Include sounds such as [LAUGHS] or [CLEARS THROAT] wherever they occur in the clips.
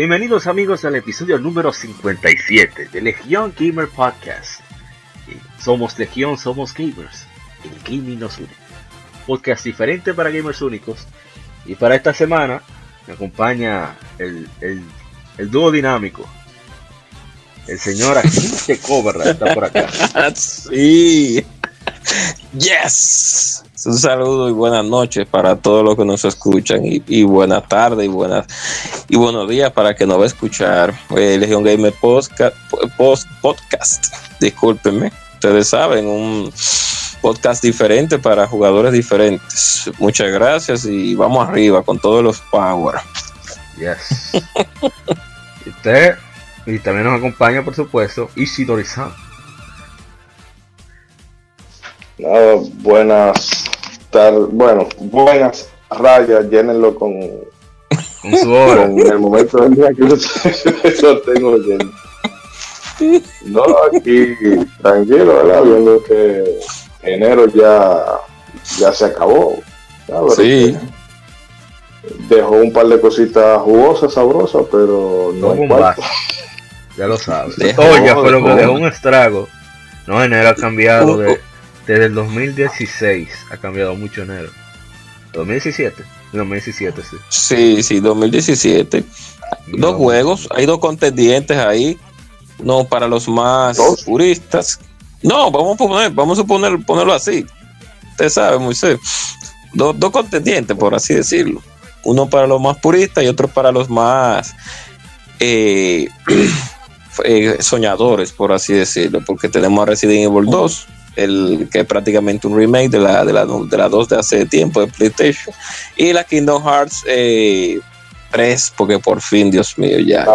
Bienvenidos amigos al episodio número 57 de Legión Gamer Podcast. Somos Legión, somos gamers. El gaming nos une. Podcast diferente para gamers únicos. Y para esta semana me acompaña el, el, dúo dinámico. El señor Agente Cobra está por acá. [LAUGHS] sí. Yes. Un saludo y buenas noches para todos los que nos escuchan y, y buenas tardes y buenas y buenos días para que nos va a escuchar eh, Legion Gamer Podcast, podcast. Discúlpenme, ustedes saben, un podcast diferente para jugadores diferentes. Muchas gracias y vamos arriba con todos los power. Yes. [LAUGHS] y, usted, y también nos acompaña, por supuesto, Ishidori-san. Buenas tardes, bueno, buenas rayas, llénenlo con, con su hora. en el momento del día que [LAUGHS] lo tengo lleno. No, aquí tranquilo, ¿verdad? Viendo que enero ya, ya se acabó. Sí. Dejó un par de cositas jugosas, sabrosas, pero no, no Ya lo sabes. Oye, pero que dejó un estrago. No, enero ha cambiado de desde el 2016 ha cambiado mucho enero. 2017. 2017, sí. Sí, sí, 2017. dos juegos, hay dos contendientes ahí. No, para los más puristas. No, vamos a poner, vamos a poner, ponerlo así. Usted sabe, Moisés. Dos, dos contendientes, por así decirlo. Uno para los más puristas y otro para los más eh, [CLEARS THROAT] eh, soñadores, por así decirlo. Porque tenemos a Resident Evil 2 el que es prácticamente un remake de la, de la, de la 2 de hace tiempo de PlayStation, y la Kingdom Hearts 3, eh, porque por fin, Dios mío, ya.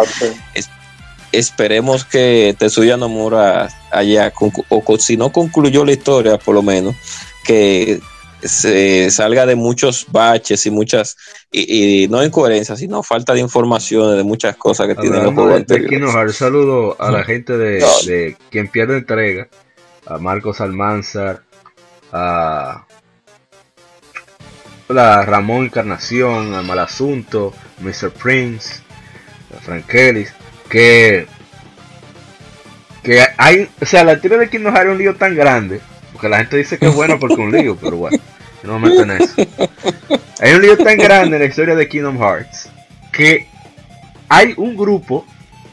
esperemos que Tetsuya Nomura haya, o si no concluyó la historia, por lo menos, que se salga de muchos baches y muchas, y, no incoherencias, sino falta de información de muchas cosas que tienen los juegos anteriores. Saludo a la gente de, de quien pierde entrega a Marcos Almanzar, a, a Ramón Encarnación, a Malasunto, Mr. Prince, a Frank Ellis, que, que hay, o sea, la tira de Kingdom Hearts es un lío tan grande, porque la gente dice que es bueno porque es un lío, pero bueno, no me meto en eso. Hay un lío tan grande en la historia de Kingdom Hearts que hay un grupo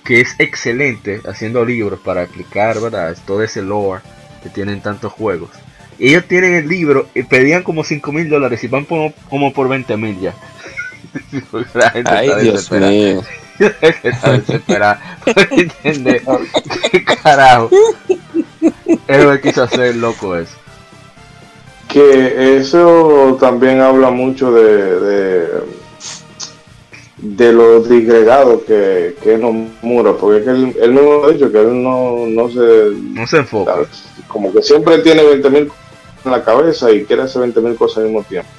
que es excelente haciendo libros para explicar, ¿verdad? Todo ese lore que tienen tantos juegos. Ellos tienen el libro y pedían como 5 mil dólares y van como, por 20 mil ya. [LAUGHS] La gente Ay, está Dios mío. [LAUGHS] está desesperada. [LAUGHS] ¿Qué carajo? Es lo que quiso hacer loco eso. Que eso también habla mucho de de los disgregados que, que nos mura, porque es que él, él mismo ha dicho que él no, no se... No se enfoca. Como que siempre tiene 20.000 en la cabeza y quiere hacer 20.000 cosas al mismo tiempo.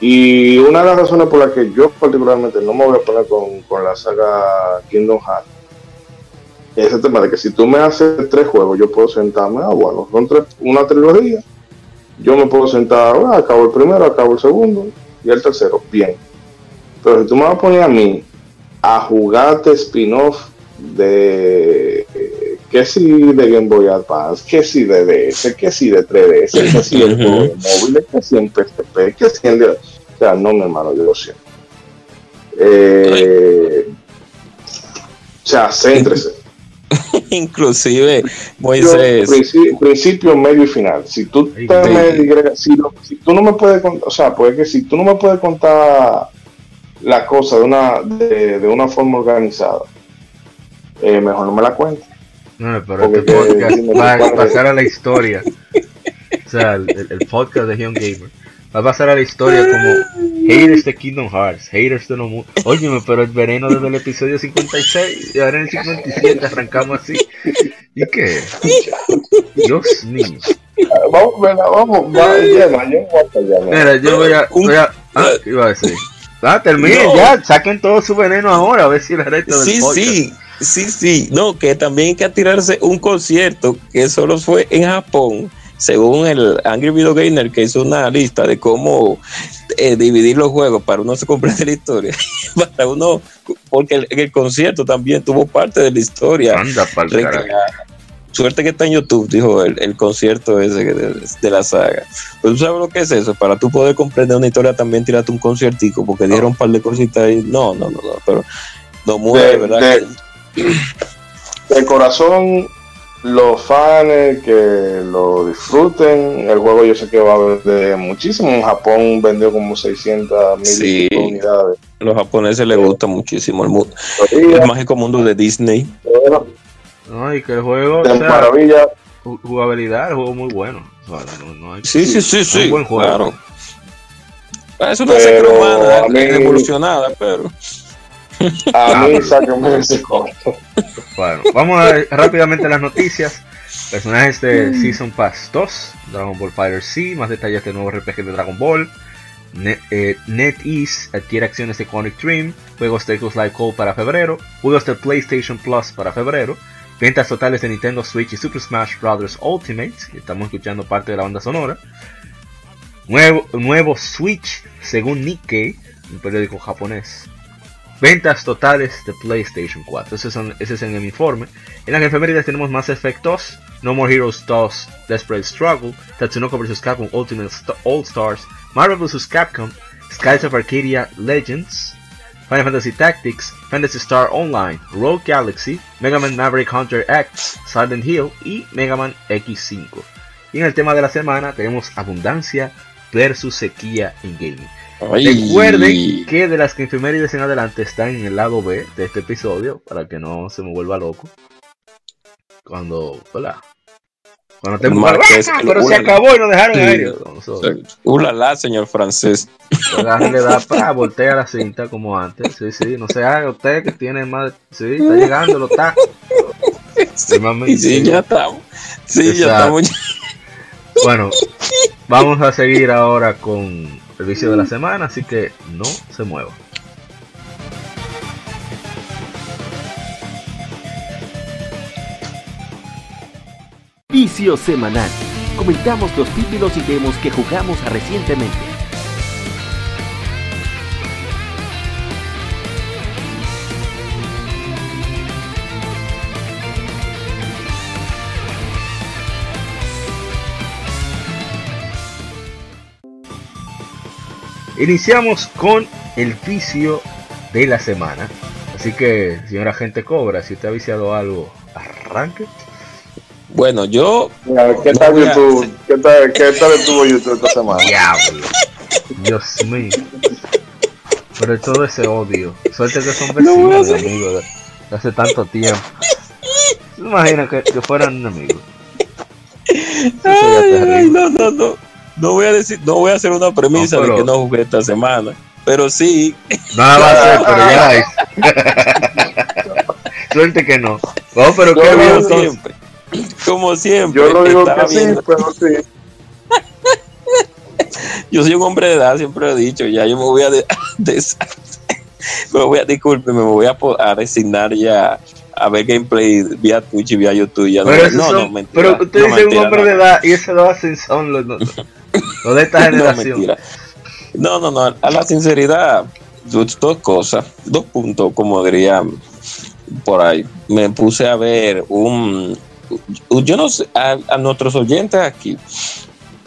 Y una de las razones por las que yo particularmente no me voy a poner con, con la saga Kingdom Hearts es el tema de que si tú me haces tres juegos, yo puedo sentarme, ah, bueno, son tres, una trilogía, yo me puedo sentar, ah, acabo el primero, acabo el segundo y el tercero, bien pero si tú me vas a poner a mí a jugarte spin-off de que si de Game Boy Advance, que si de DS, que si de 3DS, que si el juego de móviles, que si en PSP, que si en... O sea, no, mi hermano, yo lo siento. Eh, o sea, céntrese. [LAUGHS] Inclusive, Moisés. Principio, principio, medio y final. Si tú, te me, si, si, tú no me puedes contar, o sea, pues que si tú no me puedes contar la cosa de una, de, de una forma organizada, eh, mejor no me la cuente. No, pero este podcast va a pasar a la historia. o sea, el, podcast de Young Gamer va a pasar a la historia como Haters de Kingdom Hearts, haters de no mundo. Óyeme, pero el veneno desde el episodio 56 y ahora en el 57 arrancamos así. ¿Y qué? Dios mío. Vamos, venga, vamos, va, llama, yo Mira, yo voy a. Voy a ah, ¿qué iba a decir? Ah, terminen ya, saquen todo su veneno ahora, a ver si el resto del Sí, sí, sí, sí. No, que también hay que tirarse un concierto que solo fue en Japón según el Angry Video Gamer que hizo una lista de cómo eh, dividir los juegos para uno [LAUGHS] se comprende la historia, [LAUGHS] para uno, porque el, el, concierto también tuvo parte de la historia. Anda, Suerte que está en YouTube, dijo el, el concierto ese de, de, la saga. Pues tú sabes lo que es eso, para tú poder comprender una historia también tirate un conciertico, porque dieron un par de cositas ahí. No, no, no, no, pero no muere, ¿verdad? De, [CLEARS THROAT] de corazón, los fans que lo disfruten. El juego yo sé que va a vender muchísimo. En Japón vendió como 600 mil sí, unidades. A los japoneses les gusta muchísimo el, mundo, el mágico mundo de Disney. Bueno, no, y que el juego. De o sea, maravilla. Jugabilidad, el juego muy bueno. O sea, no, no hay, sí, sí, sí, sí. Un buen juego. Claro. Es una secre humana mí... evolucionada, pero. A [LAUGHS] mí, sáquenme ese Bueno, vamos a ver rápidamente las noticias. Personajes de Season Pass 2, Dragon Ball Fighter C, más detalles de nuevo RPG de Dragon Ball. Net, eh, NetEase adquiere acciones de Conic Dream, juegos de Live Call para febrero, juegos de PlayStation Plus para febrero, ventas totales de Nintendo Switch y Super Smash Bros. Ultimate, estamos escuchando parte de la banda sonora. Nuevo, nuevo Switch, según Nikkei, un periódico japonés. Ventas totales de PlayStation 4. Ese, son, ese es en el informe. En las efemérides tenemos Mass Effect 2, No More Heroes 2, Desperate Struggle, Tatsunoko vs. Capcom Ultimate All Stars, Marvel vs. Capcom, Skies of Arcadia Legends, Final Fantasy Tactics, Fantasy Star Online, Rogue Galaxy, Mega Man Maverick Hunter X, Silent Hill y Mega Man X5. Y en el tema de la semana tenemos abundancia versus sequía en gaming. Ay. Recuerden que de las efemérides en adelante están en el lado B de este episodio para que no se me vuelva loco. Cuando, hola. Cuando te Marqués, ¡Ah! pero se acabó y nos dejaron aire. Ulala, señor francés. le da para voltear la cinta como antes. Sí, sí, no se haga usted que tiene más. Sí, está llegando, lo está. Sí, sí, sí, ya estamos. Sí, Exacto. ya estamos. Bueno, vamos a seguir ahora con el vicio de la semana, así que no se mueva. Vicio semanal. Comentamos los títulos y demos que jugamos recientemente. Iniciamos con el vicio de la semana. Así que, señora gente cobra, si usted ha viciado algo, arranque. Bueno, yo. ¿Qué tal, YouTube? A... ¿Qué, tal, ¿Qué tal estuvo YouTube esta semana? Diablo. Dios mío. Pero todo ese odio. Suerte que son vecinos, no amigos, de hace tanto tiempo. Imagina que, que fueran enemigos. Ay, ay, no, no, no no voy a decir, no voy a hacer una premisa no, pero, de que no jugué esta semana, pero sí. Nada va a [LAUGHS] ser, pero ya [LAUGHS] Suerte que no. No, pero qué bien siempre. Como siempre. Yo lo digo que sí, pero sí. [LAUGHS] yo soy un hombre de edad, siempre lo he dicho, ya yo me voy a de, [LAUGHS] de, [LAUGHS] me voy a disculpe, me voy a, a resignar ya a ver gameplay vía Twitch y vía YouTube. Ya pero no, no, son, no, mentira. Pero usted no, dice mentira, un hombre no. de edad y eso lo hacen son los, los, los de esta generación. No, no, no, a la sinceridad, dos, dos cosas, dos puntos, como dirían por ahí. Me puse a ver un. Yo no sé, a, a nuestros oyentes aquí,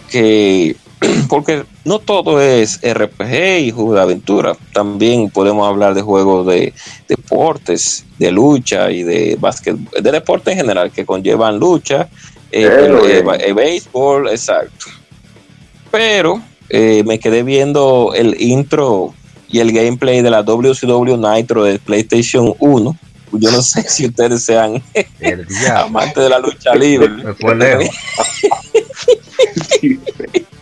que [CLEARS THROAT] porque no todo es RPG y juego de aventura. También podemos hablar de juegos de deportes, de lucha y de básquet, de deporte en general que conllevan lucha, eh, eh, eh, béisbol, exacto. Pero eh, me quedé viendo el intro y el gameplay de la WCW Nitro de PlayStation 1. Yo no sé si ustedes sean [LAUGHS] amantes de la lucha libre. Me fue lejos. [LAUGHS]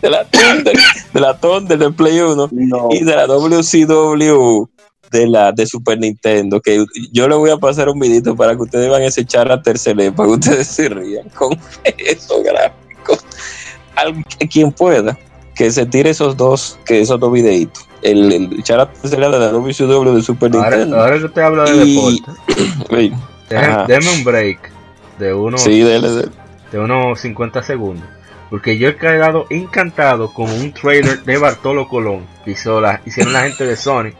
de la Thunder, de la Thunder del Play 1 No. y de la WCW de la de Super Nintendo. Que yo le voy a pasar un vidito para que ustedes van a echar a tercera para que ustedes se rían con [LAUGHS] esos gráficos. Al, quien pueda que se tire esos dos, que esos dos videitos. El, el echar a tercera de la WCW de Super Ahora, Nintendo. ahora que usted habla de Y- deporte, [CLEARS THROAT] déme un break de unos, sí, dele, dele. de unos 50 segundos. Porque yo he quedado encantado con un trailer de Bartolo Colón que hizo la, hicieron la gente de Sony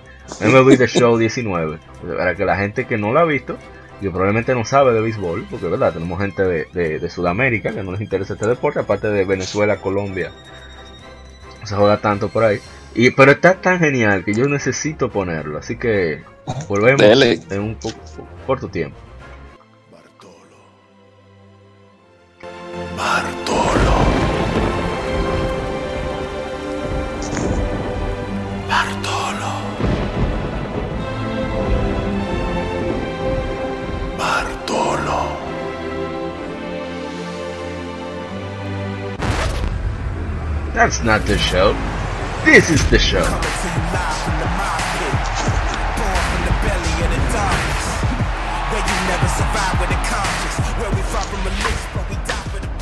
MLB The Show 19. Para que la gente que no lo ha visto, que probablemente no sabe de béisbol, porque verdad, tenemos gente de, de- de Sudamérica que no les interesa este deporte, aparte de Venezuela, Colombia, no se juega tanto por ahí. Y, pero está tan genial que yo necesito ponerlo, así que volvemos Dele. en un poco, corto tiempo. That's not the show. This is the show.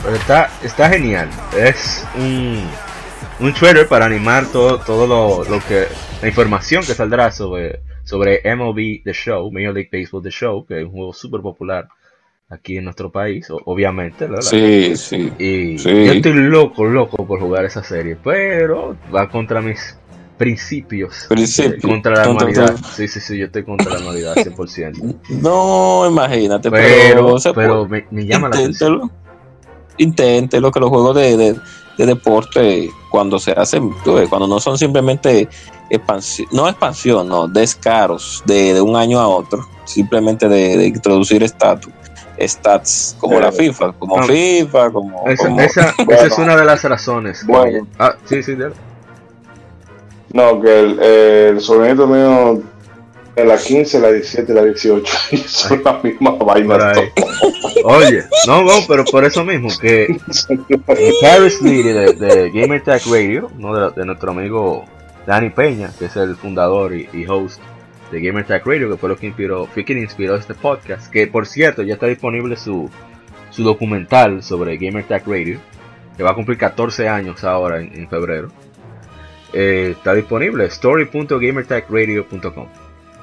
Pero está, está genial. Es un, un trailer para animar todo, todo lo, lo que la información que saldrá sobre, sobre MLB The Show, Major League Baseball The Show, que es un juego súper popular aquí en nuestro país, obviamente, ¿verdad? Sí, sí. Y Sí. yo estoy loco, loco por jugar esa serie, pero va contra mis principios. Principios. Contra la todo. Sí, sí, sí, yo estoy contra la anualidad 100%. No, imagínate, pero, Pero, puede. me, me llama la atención. Inténtelo. Que los juegos de, de, de deporte, cuando se hacen, ves, cuando no son simplemente expansión, no expansión, no, descaros de, de un año a otro, simplemente de, de introducir estatus, stats, como Eh, la FIFA, como no. FIFA, como... Esa, como- esa, [LAUGHS] esa Bueno. es una de las razones. que Bueno. ah, sí, sí, dale. No, que el, el sobrinito mío en la 15, la 17 y la 18 [LAUGHS] y son la misma vaina. Oye, no, no, pero por eso mismo, que [LAUGHS] eh, Paris Leary de, de Gamer Tag Radio, ¿no? de, de nuestro amigo Dani Peña, que es el fundador y, y host de Gamer Tag Radio, que fue lo que inspiró, fue quien inspiró este podcast, que por cierto ya está disponible su, su documental sobre Gamer Tag Radio, que va a cumplir 14 años ahora en, febrero. Eh, está disponible, story.gamertagradio.com.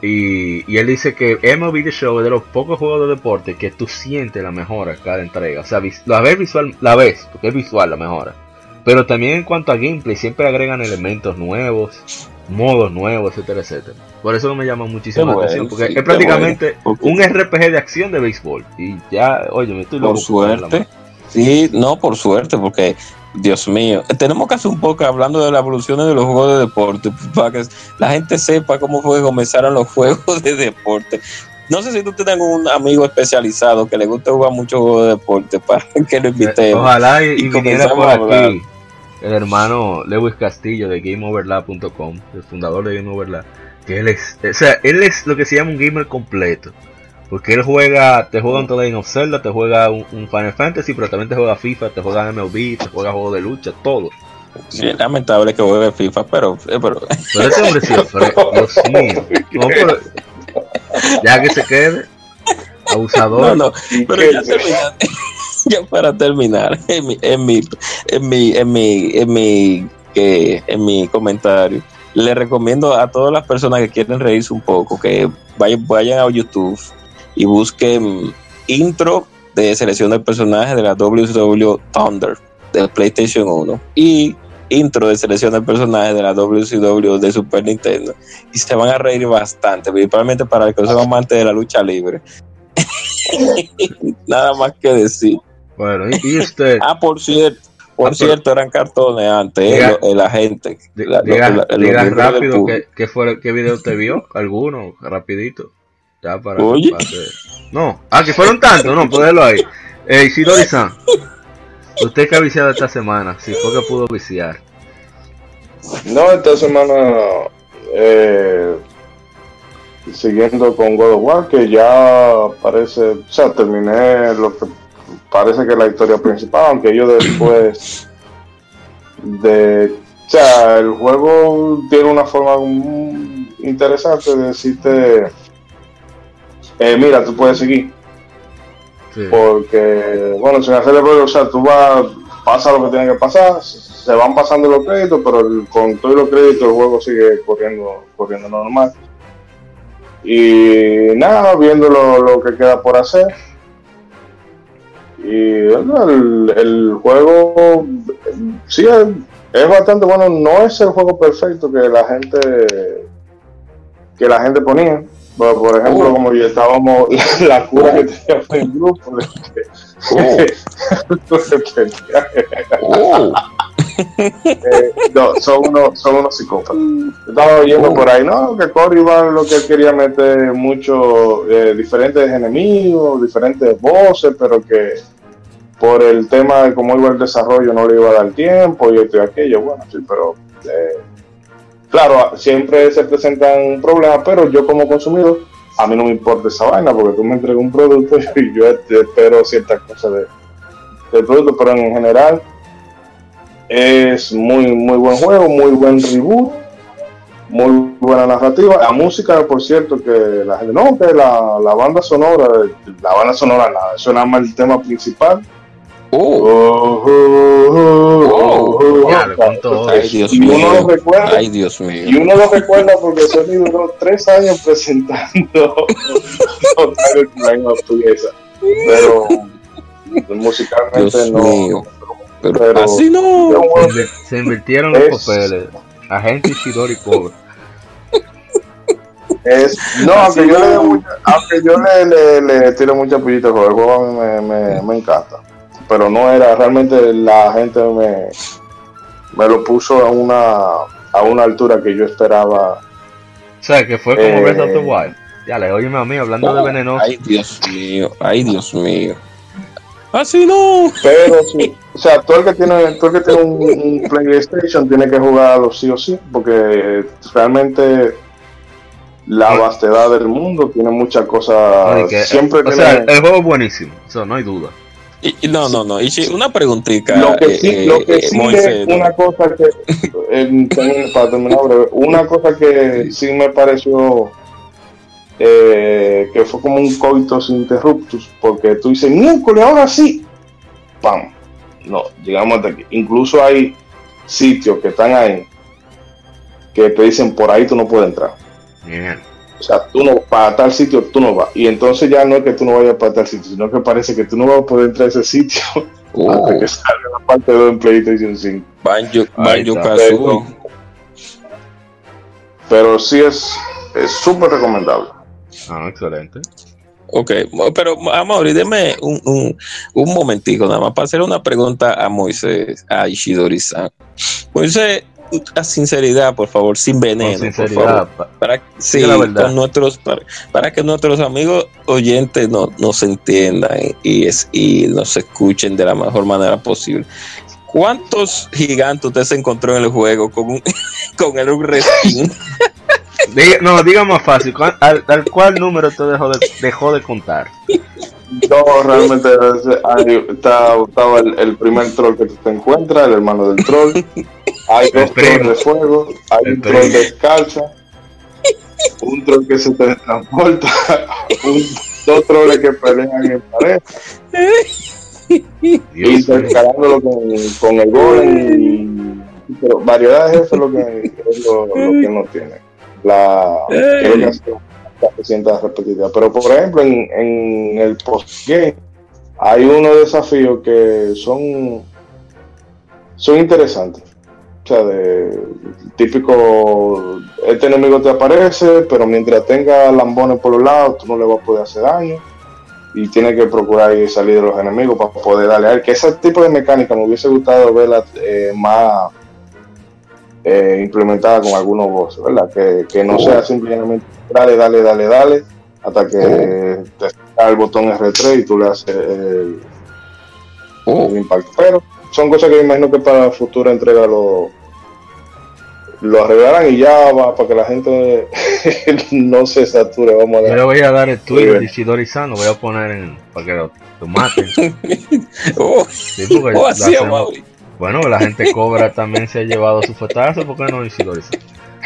Y, y él dice que MLB The Show es de los pocos juegos de deporte que tú sientes la mejora cada entrega. O sea, la ves visual, la ves, porque es visual la mejora. Pero también en cuanto a gameplay, siempre agregan elementos nuevos, modos nuevos, etcétera, etcétera. Por eso me llama muchísimo la atención, porque sí, es prácticamente un RPG de acción de béisbol. Y ya, oye, me estoy Por loco jugarla, suerte. Sí, no, por suerte, porque, Dios mío, tenemos que hacer un poco hablando de la evolución de los juegos de deporte, para que la gente sepa cómo fue que comenzaron los [LAUGHS] juegos de deporte. No sé si tú tienes un amigo especializado que le guste jugar muchos juegos de deporte [LAUGHS] para que lo invitemos. Ojalá y, Y y viniera comenzamos por aquí el hermano Lewis Castillo de GameOverlab.com, el fundador de GameOverlab, que él es, o sea, él es lo que se llama un gamer completo. Porque él juega, te juega un The Legend of Zelda, te juega un, un Final Fantasy, pero también te juega FIFA, te juega MLB, te juega juegos de lucha, todo. Sí, es lamentable que juegue FIFA, pero, eh, pero Pero este hombre sí, pero, Dios mío. No, pero- ya que se quede, abusador. no, no, pero [LAUGHS] ya para terminar, en mi, en mi, en mi, en mi, en mi, que, en mi comentario, le recomiendo a todas las personas que quieren reírse un poco que vayan, vayan a YouTube y busquen intro de selección de personajes de la WCW Thunder de PlayStation 1 y intro de selección de personajes de la WCW de Super Nintendo y se van a reír bastante, principalmente para los que son amantes de la lucha libre. [LAUGHS] Nada más que decir. Bueno, y usted, Ah, por cierto, por Ah, cierto, eran cartones antes, eh, Diga- el agente. di- la- diga, lo- la- los diga rápido qué, qué fue, qué video te vio, alguno, rapidito. Ya para, Oye. para hacer- No, ah, que fueron tantos, no, ponerlo ahí. Eh, Isidori-san, usted que ha viciado esta semana, si fue que pudo viciar. No, esta semana eh, siguiendo con God of War, que ya parece, o sea, terminé lo que parece que es la historia principal, aunque ellos después de, o sea, el juego tiene una forma muy interesante de decirte, eh, mira, tú puedes seguir. Sí. Porque, bueno, sin hacerle ruido, o sea, tú vas, pasa lo que tiene que pasar, se van pasando los créditos, pero el- con todos los créditos el juego sigue corriendo, corriendo normal. Y nada, viendo lo, lo que queda por hacer. Y bueno, el, el juego eh, sí es, es bastante bueno, no es el juego perfecto que la gente que la gente ponía. Por, por ejemplo, Oh. como ya estábamos, [LAUGHS] la cura que teníamos en el grupo, [LAUGHS] Eh, no, son unos, son unos psicópatas. Estaba oyendo por ahí, no, que Corriban lo que él quería meter muchos diferentes enemigos, diferentes voces, pero que por el tema de cómo iba el desarrollo no le iba a dar tiempo y esto y aquello. Bueno, sí, pero eh, claro, siempre se presentan problemas, pero yo como consumidor, a mí no me importa esa vaina porque tú me entregas un producto [LAUGHS] y yo espero ciertas cosas de, del producto, pero en general es muy muy buen juego, muy buen reboot, muy buena narrativa. La música, por cierto, que la gente no, que la, la banda sonora, la banda sonora nada, eso más el tema principal. Ay Dios y uno mío, lo recuerda, ay Dios y mío. uno lo recuerda porque Sony duró tres años presentando. [LAUGHS] Pero musicalmente Dios no. mío. Pero, pero- así no. Se, se invirtieron los Es- papeles. Agente Ishidori Koga. Es, no, aunque yo, le, dé mucha- aunque yo le, le, le tiro mucha pullita el juego me, me, me encanta. Pero no era, realmente la gente me, me lo puso a una, a una altura que yo esperaba. O sea, que fue como Eh. Breath of the Wild. Ya le óyeme a mí hablando de venenoso. Ay Dios mío, ay Dios mío. Así no. Pero [LAUGHS] sí, o sea, todo el que tiene, todo el que tiene un, un PlayStation tiene que jugarlo sí o sí, porque realmente la vastedad del mundo tiene muchas cosas. Siempre o tiene- sea, el juego es buenísimo. Eso no hay duda. Y- no, no, no. Y sí, una preguntita. Lo que sí, eh, lo que eh, sí Moisés, es no. una cosa que, [LAUGHS] para terminar breve, una cosa que sí me pareció eh, que fue como un coitus interruptus, porque tú dices, miércoles, ahora sí, pam, no, llegamos hasta aquí. Incluso hay sitios que están ahí que te dicen, por ahí tú no puedes entrar. Bien. O sea, tú no, para tal sitio tú no vas. Y entonces ya no es que tú no vayas para tal sitio, sino que parece que tú no vas a poder entrar a ese sitio [LAUGHS] Oh, hasta que salga la parte 2 en PlayStation 5. Banjo, Banjo. Kazooie. Pero sí es es súper recomendable. Ah, excelente. Ok, pero Amaury, deme un, un, un momentico nada más para hacer una pregunta a Moisés, a Ishidori-san. Moisés, a sinceridad, por favor, sin veneno. Con por favor. sinceridad. pa- para, sí, Diga la verdad. con nuestros, para, para que nuestros amigos oyentes no, nos entiendan y, es, y nos escuchen de la mejor manera posible. ¿Cuántos gigantes usted se encontró en el juego con, un, [LAUGHS] con el reskin? No, diga más fácil. ¿cuál- al, al cuál número usted dejó de, dejó de contar? [LAUGHS] No, realmente ahí está, estaba el, el primer troll que tú te encuentras, el hermano del troll. Hay dos trolls de fuego, hay un troll descalza, un troll que se teletransporta, [LAUGHS] un, dos trolls que pelean en pareja, [LAUGHS] Dios mío. intercalándolo con, con el golem y pero variedad de jefes es lo que es lo, lo que no tiene. La creo que hace que se sienta repetida. Pero por ejemplo en, en el post-game hay unos desafíos que son son interesantes. O sea, de típico, este enemigo te aparece, pero mientras tenga lambones por los lados, tú no le vas a poder hacer daño. Y tienes que procurar ir salir de los enemigos para poder darle a él. Que ese tipo de mecánica me hubiese gustado verla eh, más eh, implementada con algunos bosses, ¿verdad? Que, que no sea simplemente dale, dale, dale, dale, hasta que te saca el botón R3 y tú le haces el, Oh, el impacto. Pero son cosas que me imagino que para futura entrega lo, lo arreglarán y ya va para que la gente [LAUGHS] no se sature. Vamos a Yo dar. le voy a dar el bien. de Ishidori-san, lo voy a poner en, para que lo, lo maten. [LAUGHS] oh, Sí, oh, hacemos-. Bueno, la gente cobra también se ha llevado su fuetazo, ¿por qué no decirlo eso?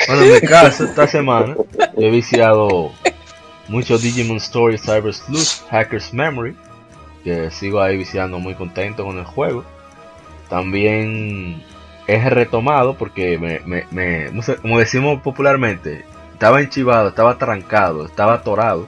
Bueno, en mi caso, esta semana he viciado mucho Digimon Story Cyber Sleuth, Hacker's Memory, que sigo ahí viciando muy contento con el juego. También he retomado porque me, me, me no sé, como decimos popularmente, estaba enchivado, estaba trancado, estaba atorado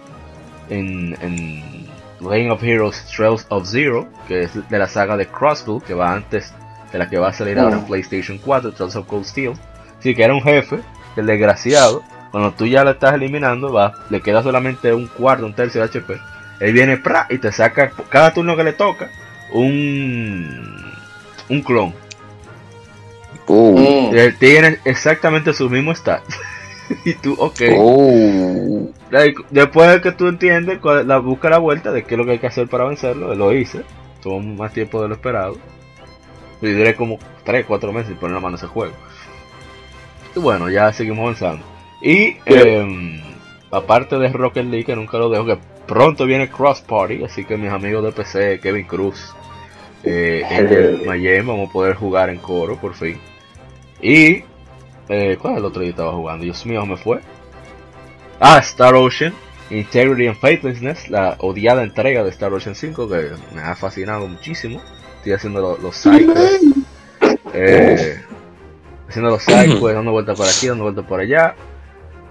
en, en Lane of Heroes Trails of Zero, que es de la saga de Crossbow, que va antes de la que va a salir ahora en PlayStation 4, Trails of Cold Steel. Sí, que era un jefe, el desgraciado, cuando tú ya lo estás eliminando, va, le queda solamente un cuarto, un tercio de HP. Él viene pra, y te saca cada turno que le toca un, un clon. Uh, Mm. Y él tiene exactamente su mismo stat. [LAUGHS] y tú, ok. Like, Después de que tú entiendes, la, busca la vuelta de qué es lo que hay que hacer para vencerlo. Lo hice. Tomó más tiempo de lo esperado. Y duré como 3, 4 meses poner la mano a ese juego. Y bueno, ya seguimos avanzando. Y em, aparte de Rocket League, que nunca lo dejo, que pronto viene Cross Party. Así que mis amigos de PC, Kevin Cruz, eh, en Miami, vamos a poder jugar en coro por fin. Y eh, ¿Cuál es el otro día que estaba jugando? Dios mío, me fue. Ah, Star Ocean, Integrity and Faithlessness, la odiada entrega de Star Ocean 5 que me ha fascinado muchísimo. Estoy haciendo lo- los cycles. Eh, haciendo los cycles, [CLEARS THROAT] dando vueltas por aquí, dando vueltas por allá.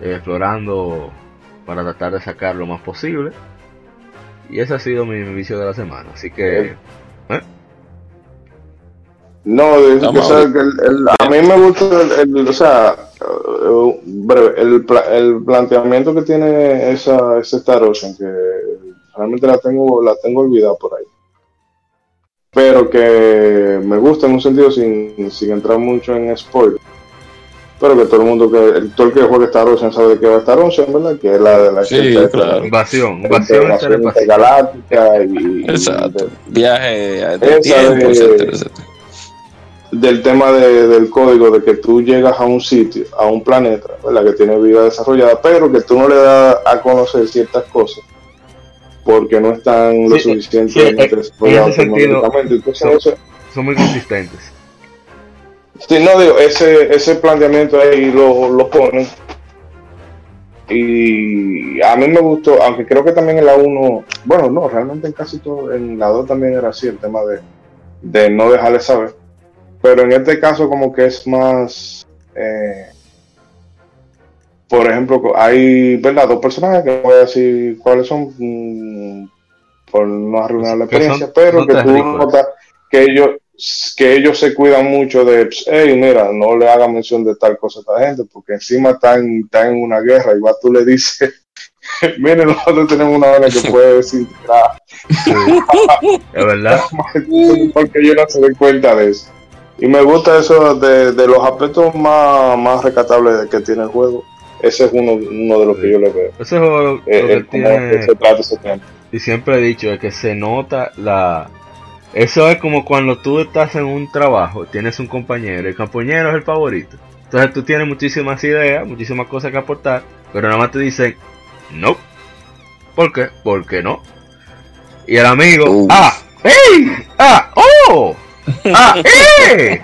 eh, explorando para tratar de sacar lo más posible. Y ese ha sido mi, mi vicio de la semana. Así que... No, de- Vamos que, a o sea, ver. que el- el- a mí me gusta el, el- o sea, eh, breve, el, pla- el planteamiento que tiene esa, ese Star Ocean, que realmente la tengo, la tengo olvidada por ahí. Pero que me gusta en un sentido sin, sin entrar mucho en spoiler. Pero que todo el mundo que, el, todo el que juegue Star Ocean sabe de qué va Star Ocean, ¿verdad? Que es la de la Sí, claro. Invasión, la invasión intergaláctica y, y Exacto. Viaje de Esa tiempo, de- etcétera, etcétera. del tema de- del código de que tú llegas a un sitio, a un planeta, ¿verdad? que tiene vida desarrollada, pero que tú no le das a conocer ciertas cosas porque no están lo Sí, suficientemente sí, en desarrolladas ese sentido, tecnológicamente. Entonces, son- eso- Son muy consistentes. sí, no digo, ese, ese planteamiento ahí lo, lo ponen. Y a mí me gustó, aunque creo que también en la 1, bueno, no, realmente en casi todo, en la 2 también era así el tema de, de no dejarle saber. Pero en este caso como que es más, eh, por ejemplo, hay, ¿verdad? Dos personajes que voy a decir cuáles son mm, por no arruinar la son- experiencia, pero son que tú notas que ellos que ellos se cuidan mucho de, hey, mira, no le haga mención de tal cosa a esta gente, porque encima están, están en una guerra y va tú le dices, [LAUGHS] miren, nosotros tenemos una vaina que puede desintegrar Sí. [LAUGHS] Es verdad. [LAUGHS] porque yo no se den cuenta de eso. Y me gusta eso de, de los aspectos más, más recatables que tiene el juego. Ese es uno, uno de los que yo le veo. Ese juego lo Eh, que tiene, se trata ese tema. y siempre he dicho, es que se nota la... Eso es como cuando tú estás en un trabajo, tienes un compañero, el compañero es el favorito. Entonces tú tienes muchísimas ideas, muchísimas cosas que aportar, pero nada más te dicen, no. ¿Por qué? Porque no. Y el amigo, ah, ¡ey! ¡Ah! ¡Oh! ¡Ah! [LAUGHS] ¡Eh!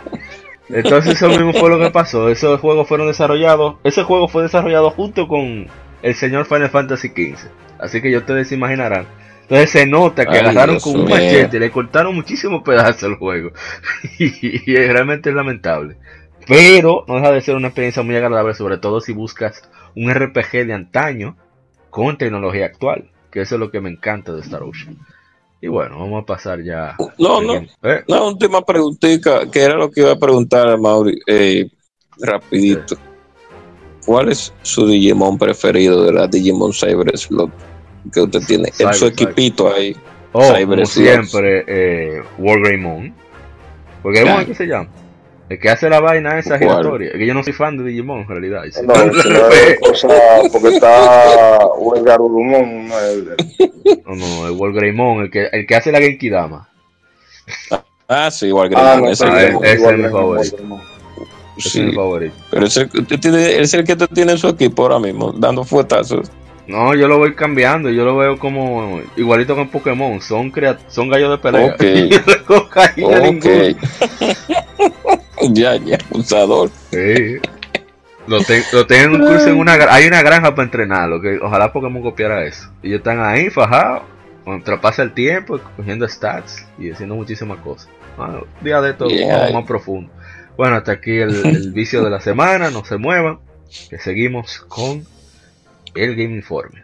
Entonces eso [LAUGHS] mismo fue lo que pasó. Esos juegos fueron desarrollados. Ese juego fue desarrollado junto con el señor Final Fantasy XV. Así que ya ustedes se imaginarán. Entonces se nota que Ay, agarraron Dios con un machete y le cortaron muchísimos pedazos al juego. [LAUGHS] y, y realmente es lamentable. Pero no deja de ser una experiencia muy agradable, sobre todo si buscas un RPG de antaño con tecnología actual. Que eso es lo que me encanta de Star Ocean. Y bueno, vamos a pasar ya. No, no, ¿Eh? no, última preguntita, que era lo que iba a preguntar a Mauri, eh, rapidito. ¿Cuál es su Digimon preferido de la Digimon Cyber Slot que usted tiene? en su Cyber. equipito ahí. Oh, Cyber como siempre, eh, Wargreymon. ¿Wargreymon qué se llama? El que hace la vaina esa giratoria. Es que yo no soy fan de Digimon en realidad. si- No, si no [LAUGHS] es cosa, porque está Wengar Urumon, no es el- No, no, el Wargreymon, el que, el que hace la Genkidama. Ah, sí, igual que Ah, no, ese ah, que- ese es mi favorito. Ese sí. es mi favorito. Pero ese, usted tiene, es el que tiene en su equipo ahora mismo, dando fuetazos. No, yo lo voy cambiando, yo lo veo como igualito con Pokémon, son crea son gallos de pelea. Ok. [LAUGHS] Yo no le [LAUGHS] [LAUGHS] ya, ya, usador. Sí. Lo, ten- lo tienen un curso en una hay una granja para entrenarlo, que ojalá Pokémon copiara eso. Y ellos están ahí fajados, pasa el tiempo, cogiendo stats y haciendo muchísimas cosas. Bueno, un día de esto Yeah. más profundo. Bueno, hasta aquí el, el vicio de la semana, no se muevan, que seguimos con el Game Informe.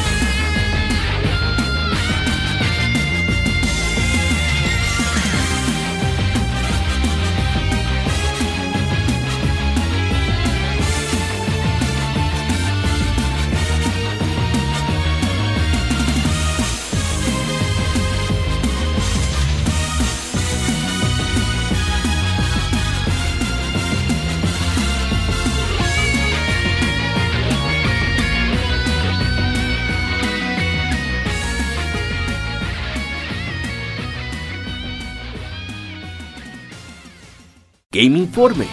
Game Informe.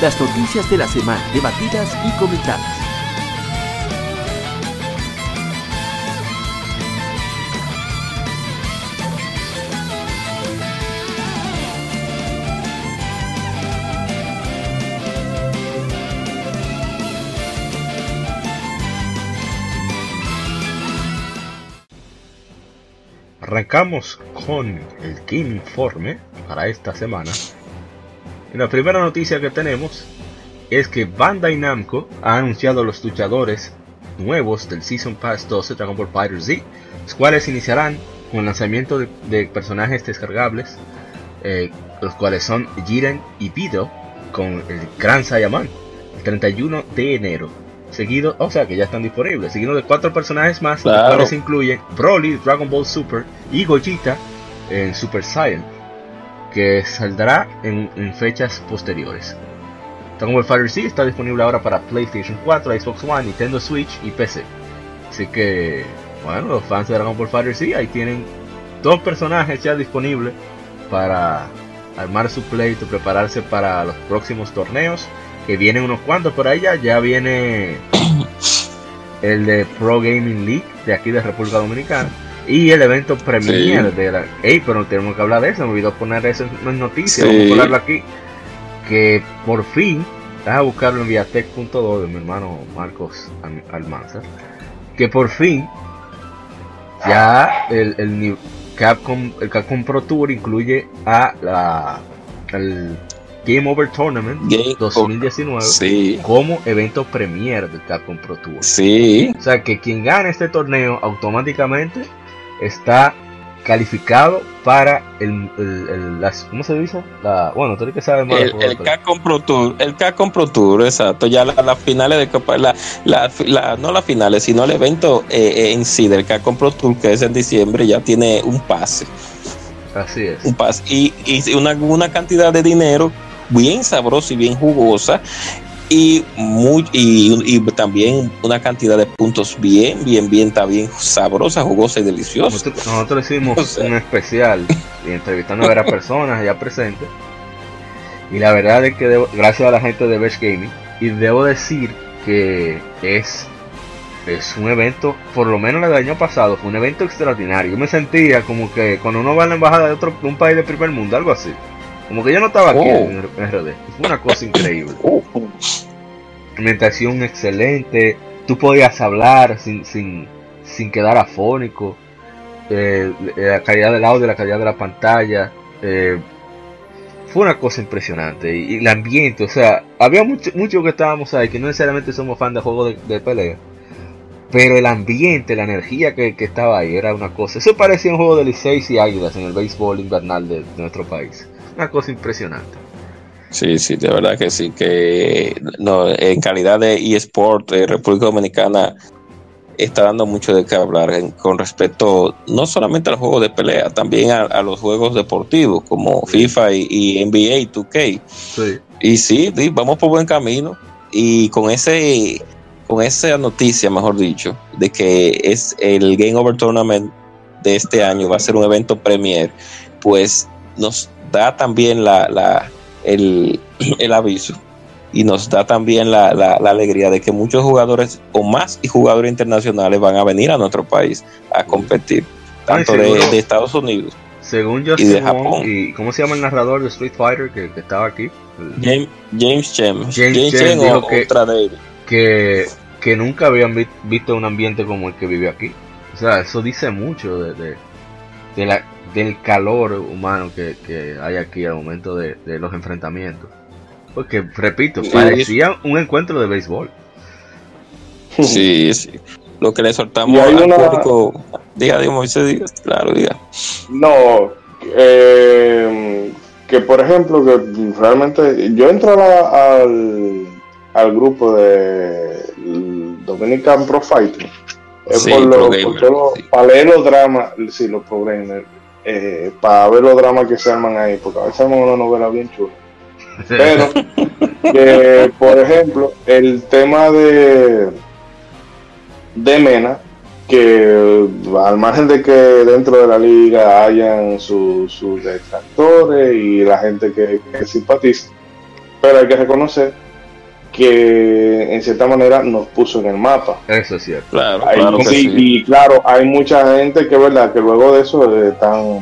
Las noticias de la semana debatidas y comentadas. Arrancamos con el Game Informe para esta semana. Y la primera noticia que tenemos es que Bandai Namco ha anunciado los luchadores nuevos del Season Pass 12 Dragon Ball Fighter Z, los cuales iniciarán con el lanzamiento de, de personajes descargables, eh, los cuales son Jiren y Pido con el Gran Saiyaman, el 31 de enero. Seguido, o sea que ya están disponibles, seguido de cuatro personajes más, los cuales incluyen Broly, Dragon Ball Super y Gogeta en Super Saiyan, que saldrá en, en fechas posteriores. Dragon Ball Fighter Z está disponible ahora para PlayStation 4, Xbox One, Nintendo Switch y PC. Así que, bueno, los fans de Dragon Ball Fighter Z ahí tienen dos personajes ya disponibles para armar su pleito, prepararse para los próximos torneos. Que vienen unos cuantos por ahí ya. Ya viene [COUGHS] el de Pro Gaming League de aquí de República Dominicana. Y el evento Premier Sí. de la. Ey, pero no tenemos que hablar de eso. Me olvidó poner eso en noticias. Sí. Vamos a ponerlo aquí. Que por fin, deja buscarlo en viatech.do de mi hermano Marcos Al- Almanzar. Que por fin, ya el, el Capcom, el Capcom Pro Tour incluye a la el Game Over Tournament Game 2019 Sí, como evento premier del Capcom Pro Tour. sí. O sea que quien gane este torneo automáticamente está calificado para el, el- el- las, ¿cómo se dice? La, bueno, tú eres que sabes más El, el Capcom Pro Tour, el Capcom Pro Tour, exacto. Ya la- las finales de Copa, la, la- la- no las finales, sino el evento eh, eh, en sí del Capcom Pro Tour, que es en diciembre, ya tiene un pase. Así es. un pase y, y una, una cantidad de dinero bien sabrosa y bien jugosa y, muy, y, y también una cantidad de puntos bien, bien, bien, está bien sabrosa, jugosa y deliciosa. Nosotros, nosotros hicimos [LAUGHS] O sea. un especial y entrevistando a varias personas ya presentes. Y la verdad es que debo- gracias a la gente de Best Gaming, y debo decir que es, es un evento, por lo menos el año pasado, fue un evento extraordinario. Yo me sentía como que cuando uno va a la embajada de otro de un país de primer mundo, algo así. Como que yo no estaba aquí Oh. en RD. Fue una cosa increíble. Ambientación excelente. Tú podías hablar sin, sin, sin quedar afónico. Eh, la calidad del audio, la calidad de la pantalla. eh, fue una cosa impresionante. Y, y el ambiente, o sea, había mucho, mucho que estábamos ahí que no necesariamente somos fan de juegos de, de pelea. Pero el ambiente, la energía que, que estaba ahí era una cosa. Eso parecía un juego de Liceis y Águilas en el béisbol invernal de, de nuestro país. Una cosa impresionante. Sí, sí, de verdad que sí, que no, en calidad de eSport, eh, República Dominicana está dando mucho de qué hablar en- con respecto no solamente al juego de pelea, también a, a los juegos deportivos como FIFA y, y NBA 2K. Sí. Y sí, sí, vamos por buen camino. Y con ese, con esa noticia, mejor dicho, de que es el Game Over Tournament de este año va a ser un evento premier, pues nos da también la, la- el, [CLEARS THROAT] el aviso y nos da también la, la- la alegría de que muchos jugadores o más y jugadores internacionales van a venir a nuestro país a competir, tanto de, de Estados Unidos. Según Y de Japón. y ¿cómo se llama el narrador de Street Fighter que, que estaba aquí? James, James Chen, James Chen dijo o que- que, que nunca habían vi- visto un ambiente como el que vive aquí. O sea, eso dice mucho de, de, de la, del calor humano que, que hay aquí al momento de, de los enfrentamientos. Porque, repito, Sí. parecía un encuentro de béisbol. Sí, sí. Lo que le soltamos al una- público. Diga, diga, Moisés. Claro, diga. No, eh, que por ejemplo, que realmente yo entro a la- al, al grupo de Dominican Pro Fighting. Es Sí, por, Pro lo- Gamer, por todo- sí. para leer los dramas, sí, los Pro eh, para ver los dramas que se arman ahí, porque a veces arman una novela bien chula. Pero, [LAUGHS] por ejemplo, el tema de, de Mena, que al margen de que dentro de la liga hayan sus sus detractores y la gente que, que simpatiza, pero hay que reconocer que en cierta manera nos puso en el mapa. Eso es cierto. Claro, Hay- claro que sí, sí. Y claro, hay mucha gente que verdad que luego de eso eh, están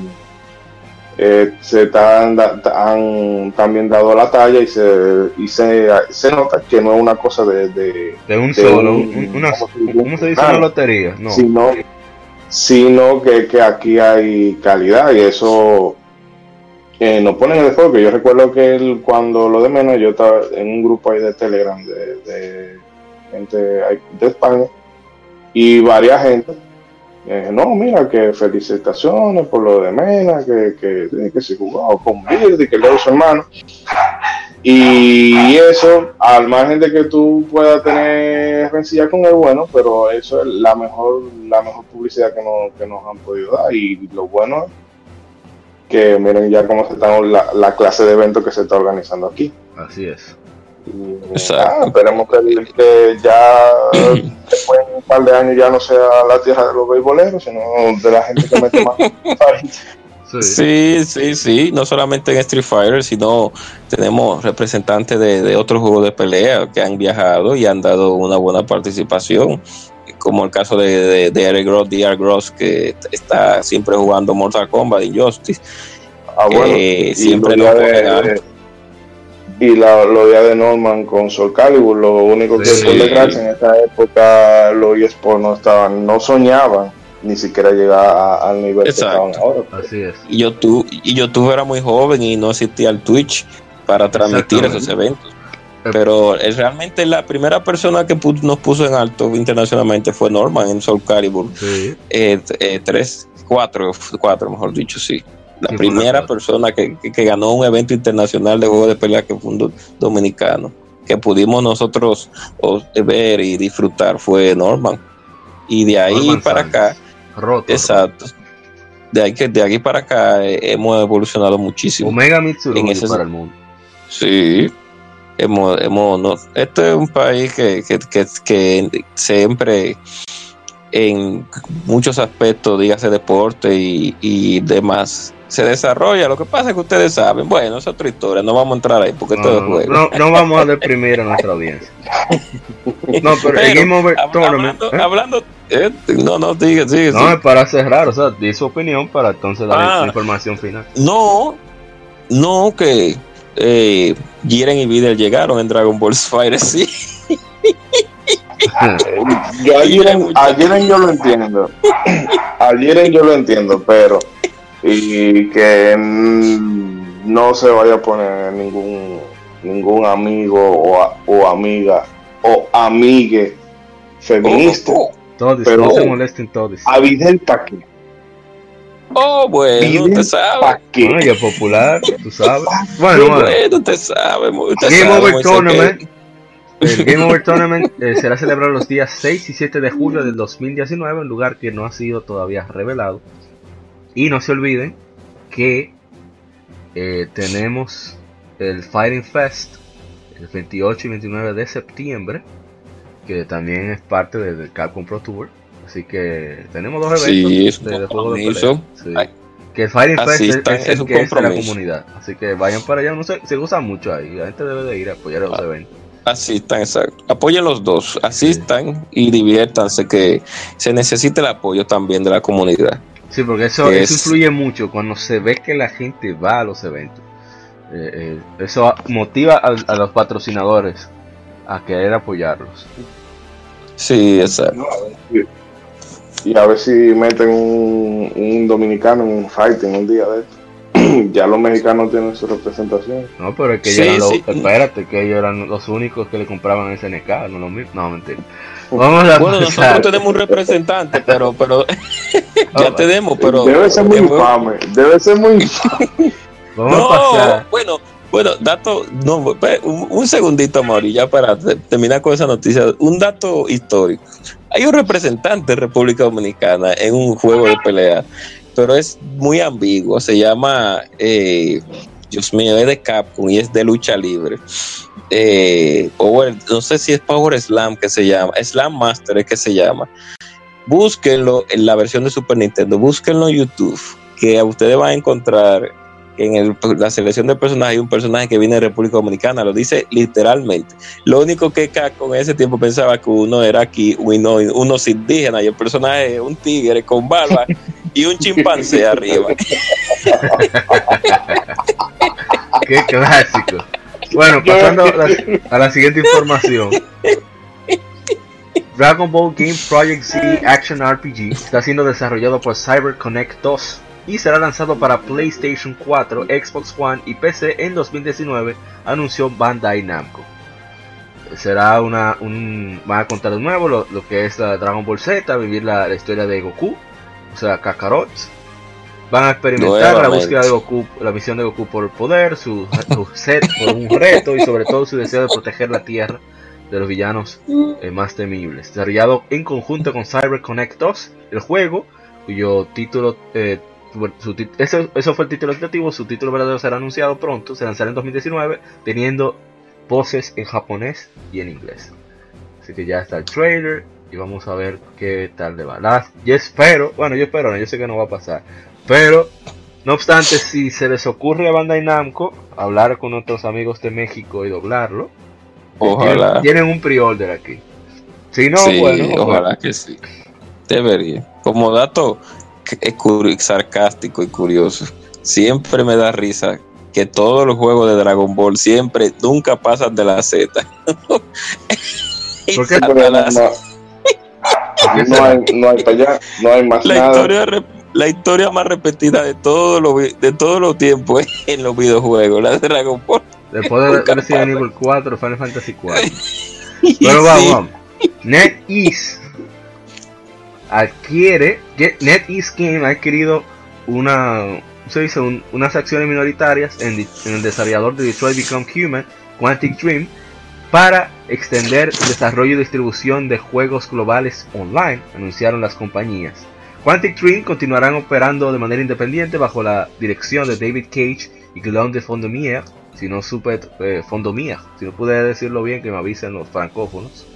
eh, se están, da- han también dado la talla y se y se, se nota que no es una cosa de, de- De un de solo, un- un- una, ¿cómo se dice? ¿cómo se dice? Ah, Una lotería. No. sino sino que, que aquí hay calidad y eso nos ponen en el juego. Yo recuerdo que el- cuando lo de menos yo estaba en un grupo ahí de Telegram de, de gente de España y varias gente. no, mira, que felicitaciones por lo de Mena, que, que, que se jugó con Bird y que luego su hermano. Y eso, al margen de que tú puedas tener rencilla con el bueno, pero eso es la mejor, la mejor publicidad que nos, que nos han podido dar. Y lo bueno es que miren ya cómo se está la, la clase de eventos que se está organizando aquí. Así es. Y, Exacto. ah, esperemos que, que ya [CLEARS THROAT] después de un par de años ya no sea la tierra de los beisboleros, sino de la gente que mete más. Sí. Sí, sí, sí. No solamente en Street Fighter, sino tenemos representantes de, de otros juegos de pelea que han viajado y han dado una buena participación. Como el caso de, de, de Eric Gross, DR Gross, que está siempre jugando Mortal Kombat, Injustice. Ah, bueno, Eh, siempre lo lo de- y la, lo de Norman con Soul Calibur, lo único que Sí. por desgracia en esa época los eSports no estaban, no soñaban ni siquiera llegar a- al nivel Exacto. que estaban ahora. Así es. Y YouTube, y YouTube era muy joven y no existía el Twitch para transmitir esos eventos. Pero eh, realmente la primera persona que nos puso en alto internacionalmente fue Norman en Soul Calibur. Sí. Eh, eh, tres, cuatro, cuatro, mejor dicho, sí. La Sí, primera persona que, que- que ganó un evento internacional de juegos de pelea que fue un do- dominicano, que pudimos nosotros o, ver y disfrutar fue Norman. Y de ahí Norman para acá, Roto. exacto. De ahí que de aquí para acá eh, hemos evolucionado muchísimo. Omega Mitsurugi En ese- para el mundo. Sí, hemos, hemos no, este es un país que, que, que, que siempre en muchos aspectos, dígase deporte y, y demás, se desarrolla. Lo que pasa es que ustedes saben, bueno, es otra historia, no vamos a entrar ahí porque esto es No, juego. no, no vamos a deprimir a nuestra audiencia. No, pero, Tournament. hablando, ¿eh? hablando eh, no, no, diga, sigue, No, es para cerrar, o sea, di su opinión para entonces dar Ah. la información final. No, no, que eh, Jiren y Videl llegaron en Dragon Ball Fighter, [LAUGHS] sí. Yo a Jiren- mucho- a Jiren yo lo entiendo. A Jiren yo lo entiendo, pero y que mm, no se vaya a poner ningún ningún amigo o, a- o amiga o amigue feminista. Oh, oh, Todos, Pero- no se molesten todos. A Videl pa' qué. Oh, bueno, usted sabe. ¿Para qué? Es popular, tú sabes. [LAUGHS] Bueno, Bueno, bueno. usted sabe. Usted Game sabe, Over Tournament. que- El Game Over Tournament eh, será celebrado los días 6 y 7 de julio del 2019, un lugar que no ha sido todavía revelado. Y no se olviden que eh, tenemos el Fighting Fest el 28 y 29 de septiembre, que también es parte de- del Capcom Pro Tour. Así que tenemos dos eventos Sí, es un de, de juegos de compromiso. pelea. Ay. Que Fighting Fest es, es es el un que es de la compromiso. comunidad. Así que vayan para allá, no sé, se usa mucho ahí. La gente debe de ir a apoyar los Ah. eventos. Asistan, exacto. Apoyen los dos. Asistan y diviértanse, que se necesita el apoyo también de la comunidad. Sí, porque eso, eso es- influye mucho cuando se ve que la gente va a los eventos. Eh, eh, eso motiva a, a los patrocinadores a querer apoyarlos. Sí, exacto. No, a ver si- Y a ver si meten un, un dominicano en un fighting un día de esto. [CLEARS THROAT] ya los mexicanos tienen su representación. No, pero es que Sí, ellos eran los- sí. espérate, que ellos eran los únicos que le compraban el SNK, no los mismos. No, mentira. Vamos a Bueno, pasar. nosotros tenemos un representante, pero, pero [LAUGHS] [LAUGHS] ya tenemos, pero debe ser muy infame. Debe ser muy [LAUGHS] infame. Vamos a No, pasar. bueno, bueno, dato, no, pe- un, un segundito, Mauri, ya para te- terminar con esa noticia, un dato histórico. Hay un representante de República Dominicana en un juego de pelea, pero es muy ambiguo, se llama, eh, Dios mío, es de Capcom y es de lucha libre. Eh, Power- no sé si es Power Slam que se llama, Slam Master es que se llama. Búsquenlo en la versión de Super Nintendo, búsquenlo en YouTube, que ustedes van a encontrar en el- la selección de personajes hay un personaje que viene de República Dominicana, lo dice literalmente. Lo único que en ese tiempo pensaba que uno era aquí, uno, unos indígenas, y el personaje es un tigre con barba y un chimpancé [LAUGHS] arriba. Qué clásico. Bueno, pasando a la, a la siguiente información. Dragon Ball Game Project Z Action RPG está siendo desarrollado por CyberConnect 2 y será lanzado para PlayStation 4, Xbox One y PC en 2019, anunció Bandai Namco. Será una, un, van a contar de nuevo lo, lo que es la Dragon Ball Z, vivir la, la historia de Goku, o sea, Kakarot. Van a experimentar la búsqueda de Goku, la misión de Goku por el poder, su, su set por un reto y sobre todo su deseo de proteger la Tierra de los villanos eh, más temibles. Desarrollado en conjunto con CyberConnect 2, el juego, cuyo título, eh, su eso, eso fue el título tentativo, su título verdadero será anunciado pronto, se lanzará en 2019, teniendo voces en japonés y en inglés. Así que ya está el trailer y vamos a ver qué tal le va. Yo espero, bueno, yo espero, no, yo sé que no va a pasar, pero no obstante, si se les ocurre a Bandai Namco hablar con otros amigos de México y doblarlo, Ojalá. tienen, tienen un pre-order aquí. Si no, sí, bueno, ojalá que sí. Debería. Como dato es sarcástico y curioso, siempre me da risa que todos los juegos de Dragon Ball siempre nunca pasan de la Z. [LAUGHS] ¿Por qué? Pero no, hay, no hay para allá, no hay más la nada. historia la historia más repetida de todos los de todos los tiempos en los videojuegos, la de Dragon Ball. después de Resident. Evil 4, Final Fantasy 4. [LAUGHS] Y Pero vamos, sí, vamos. NetEase adquiere, NetEase Game ha adquirido una, ¿cómo se dice? Un- unas acciones minoritarias en, en el desarrollador de Detroit Become Human, Quantic Dream, para extender el desarrollo y distribución de juegos globales online, anunciaron las compañías. Quantic Dream continuarán operando de manera independiente bajo la dirección de David Cage y Guillaume de Fondomier, si no supe eh, Fondomier, si no pude decirlo bien que me avisen los francófonos,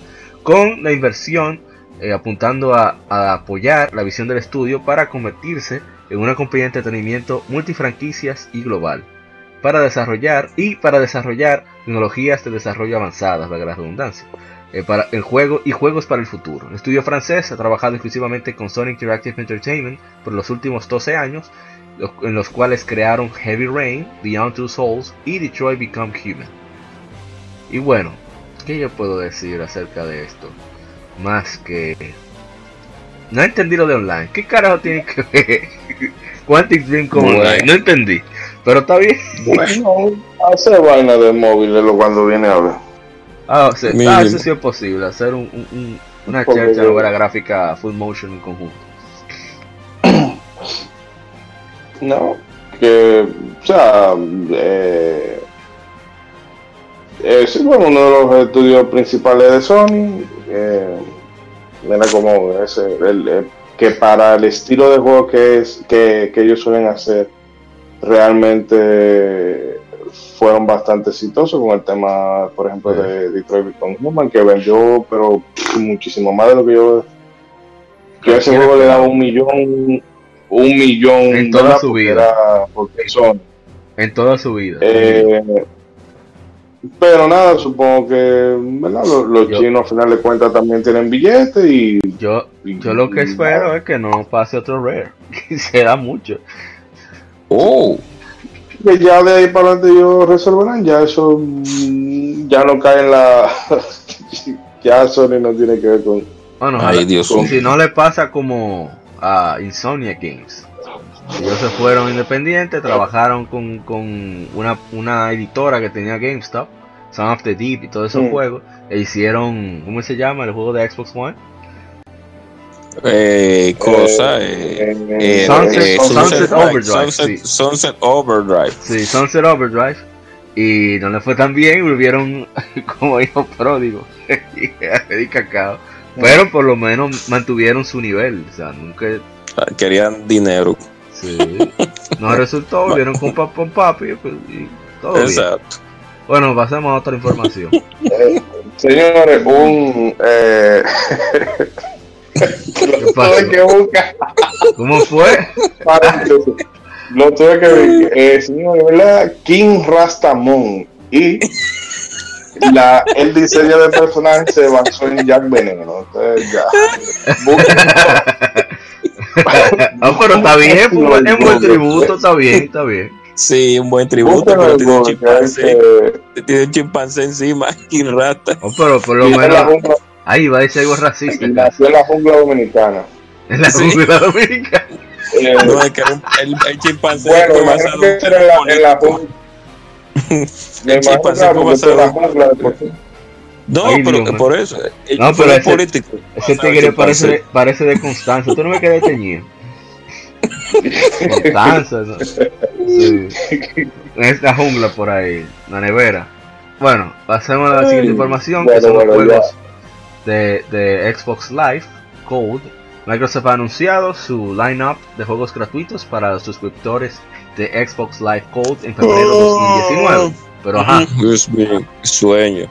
con la inversión eh, apuntando a, apoyar la visión del estudio para convertirse en una compañía de entretenimiento multifranquicias y global, para desarrollar y para desarrollar tecnologías de desarrollo avanzadas, la redundancia, eh, para el juego y juegos para el futuro. El estudio francés ha trabajado exclusivamente con Sony Interactive Entertainment por los últimos 12 años, en los cuales crearon Heavy Rain, Beyond Two Souls y Detroit Become Human. Y bueno, ¿qué yo puedo decir acerca de esto? Más que... No entendí lo de online. ¿Qué carajo tiene que ver [LAUGHS] Quantic Dream con Bueno. online? No entendí. Pero está bien. Bueno, hace vaina de móviles lo cuando viene a ver. Ah, o sea, ah, eso sí es posible. Hacer un, un- un- una Porque yo- novela gráfica full motion en conjunto. [CLEARS THROAT] No, que, o sea, eh, es bueno, uno de los estudios principales de Sony. Eh, mira como ese, el, que para el estilo de juego que es que, que ellos suelen hacer, realmente fueron bastante exitosos con el tema, por ejemplo, de Detroit Become Human, que vendió, pero muchísimo más de lo que yo. Yo a ese juego le daba un millón, un millón En toda su vida. porque son. En toda su vida. Eh, pero nada, supongo que ¿verdad? los, los Yo- chinos al final de cuentas también tienen billetes y, yo, y- yo lo que espero nada. es que no pase otro Rare. [LAUGHS] Que se da mucho. Oh, que ya de ahí para adelante ellos resolverán, ya eso mm, ya no cae en la [LAUGHS] ya Sony no tiene que ver con Bueno, Ay, Dios si no le pasa como a Insomnia Games. Ellos se fueron independientes, trabajaron con, con una, una editora que tenía GameStop, Son of the Deep y todos esos Mm. juegos, e hicieron, ¿cómo se llama? El juego de Xbox One. eh, cosa. eh, eh, eh, Sunset- eh, Sunset Drive, Overdrive, Sunset, sí. Sunset Overdrive. Sí, Sunset Overdrive. Y no le fue tan bien, volvieron [LAUGHS] como hijos pródigos [LAUGHS] y cacao. Pero por lo menos mantuvieron su nivel, o sea, nunca Ah, Querían dinero. Sí. No resultó, volvieron con [LAUGHS] papi pues, y todo bien. Bueno, pasemos a otra información. eh, [LAUGHS] señores un eh, [LAUGHS] lo tuve que buscar. ¿Cómo fue? lo tuve que ver eh, señores verdad King Rastamon y la, el diseño de personaje se basó en Jack Veneno entonces ya. [LAUGHS] Ah, pero está bien, fue un buen- es un buen tributo, está bien, está bien. Sí, un buen tributo, pero en tiene un chimpancé, que- tiene un chimpancé encima [LAUGHS] y rata. Oh, pero por lo menos, jungla- ahí va a decir algo racista. nació en la jungla dominicana En la Sí. jungla dominicana. Eh, No, es que era un- el, el chimpancé Bueno, fue basado que en era en la, en la político. jungla. Me [LAUGHS] El chimpancé fue basado. No, Ay, pero Dios por eso. El No, pero ese- político. Ese tigre parece parece de Constanza. Tú no me quedes teñido. [LAUGHS] Constanza, ¿no? Sí. En esta jungla por ahí, la nevera. Bueno, pasemos a la siguiente información, que bueno, son los bueno, juegos de, de Xbox Live Gold. Microsoft ha anunciado su lineup de juegos gratuitos para los suscriptores de Xbox Live Gold en febrero de 2019. Pero ajá, Dios mío, sueño.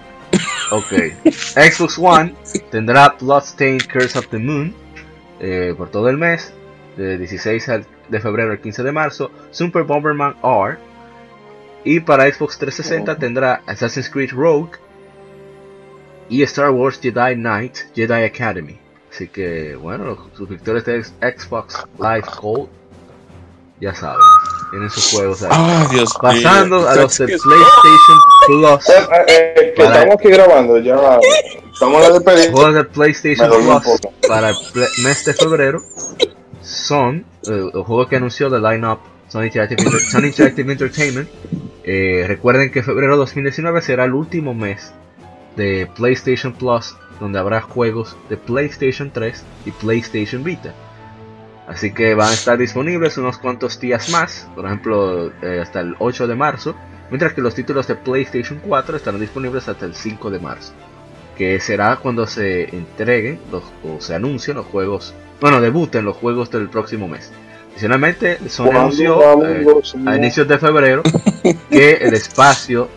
Ok. Xbox One tendrá Bloodstained Curse of the Moon eh, por todo el mes, de 16 al- de febrero al 15 de marzo, Super Bomberman R. Y para Xbox 360 tendrá Assassin's Creed Rogue y Star Wars Jedi Knight Jedi Academy. Así que, bueno, los suscriptores de Xbox Live Gold ya saben, tienen sus juegos ahí. Ah, Dios Pasando a los de. PlayStation Plus. Eh, eh, que Para- estamos aquí grabando, ya estamos en la despedida. juegos de PlayStation Plus para el mes de febrero son los juegos que anunció de lineup Sony Interactive, [COUGHS] Sony Interactive Entertainment. Eh, recuerden que febrero 2019 será el último mes de PlayStation Plus donde habrá juegos de PlayStation 3 y PlayStation Vita. Así que van a estar disponibles unos cuantos días más, por ejemplo eh, hasta el 8 de marzo, mientras que los títulos de PlayStation 4 estarán disponibles hasta el 5 de marzo que será cuando se entreguen los, o se anuncien los juegos, bueno, debuten los juegos del próximo mes. Adicionalmente, Sony ¿Cuándo anunció eh, a inicios de febrero [LAUGHS] que el espacio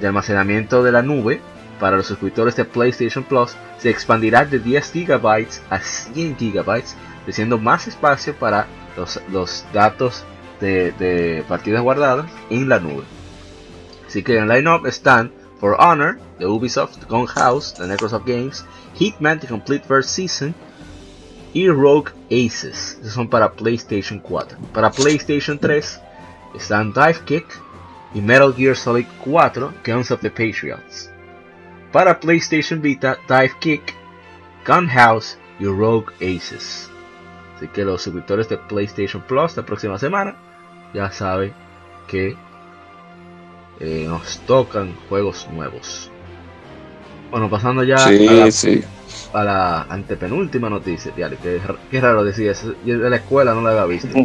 de almacenamiento de la nube para los suscriptores de PlayStation Plus se expandirá de 10 GB a 100 GB, siendo más espacio para los, los datos de, de partidas guardadas en la nube. Así que en lineup están For Honor de Ubisoft, Gone House de Microsoft Games, Hitman The Complete First Season y Rogue Aces. Esos son para PlayStation 4. Para PlayStation 3 están Dive Kick y Metal Gear Solid 4 Guns of the Patriots. Para PlayStation Vita, Dive Kick, Gun House y Rogue Aces. Así que los suscriptores de PlayStation Plus la próxima semana ya saben que eh, nos tocan juegos nuevos. Bueno, pasando ya a, la, sí. a la antepenúltima noticia, que, qué raro decir eso. Yo de la escuela no la había visto. [LAUGHS]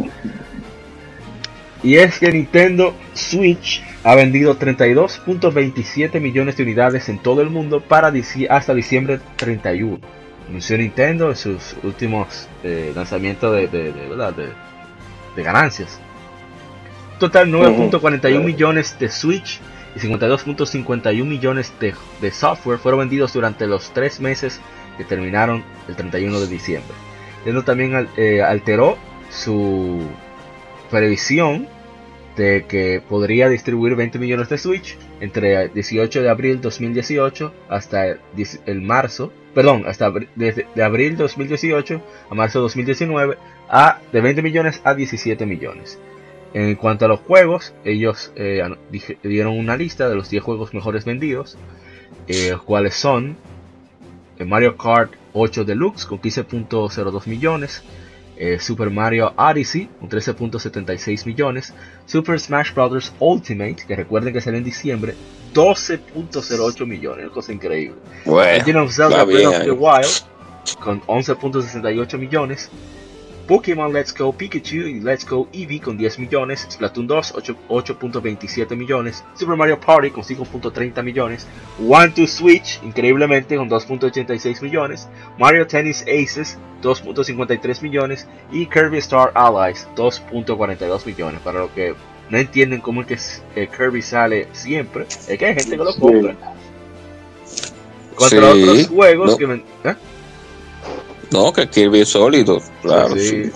Y es que Nintendo Switch ha vendido 32.27 millones de unidades en todo el mundo para hasta diciembre 31. Anunció Nintendo en sus últimos eh, lanzamientos de, de, de, ganancias. Total 9.41 millones de Switch y 52.51 millones de, de software fueron vendidos durante los tres meses que terminaron el 31 de diciembre. Nintendo también eh, alteró su previsión de que podría distribuir 20 millones de Switch entre el 18 de abril 2018 hasta el, marzo, perdón, hasta desde de abril 2018 a marzo 2019 a de 20 millones a 17 millones. En cuanto a los juegos, ellos eh, dieron una lista de los 10 juegos mejores vendidos, eh, los cuales son eh, Mario Kart 8 Deluxe con 15.02 millones, eh, Super Mario Odyssey con 13.76 millones, Super Smash Bros. Ultimate, que recuerden que salió en diciembre, 12.08 millones, una cosa increíble. Legend of Zelda Breath of the Wild con 11.68 millones, Pokémon Let's Go Pikachu y Let's Go Eevee con 10 millones, Splatoon 2 8.27 millones, Super Mario Party con 5.30 millones, One to Switch increíblemente con 2.86 millones, Mario Tennis Aces 2.53 millones y Kirby Star Allies 2.42 millones. Para lo que no entienden cómo es que eh, Kirby sale siempre, es que hay gente que lo compra. Contra otros juegos que ¿eh? No, que Kirby es sólido, claro. Sí.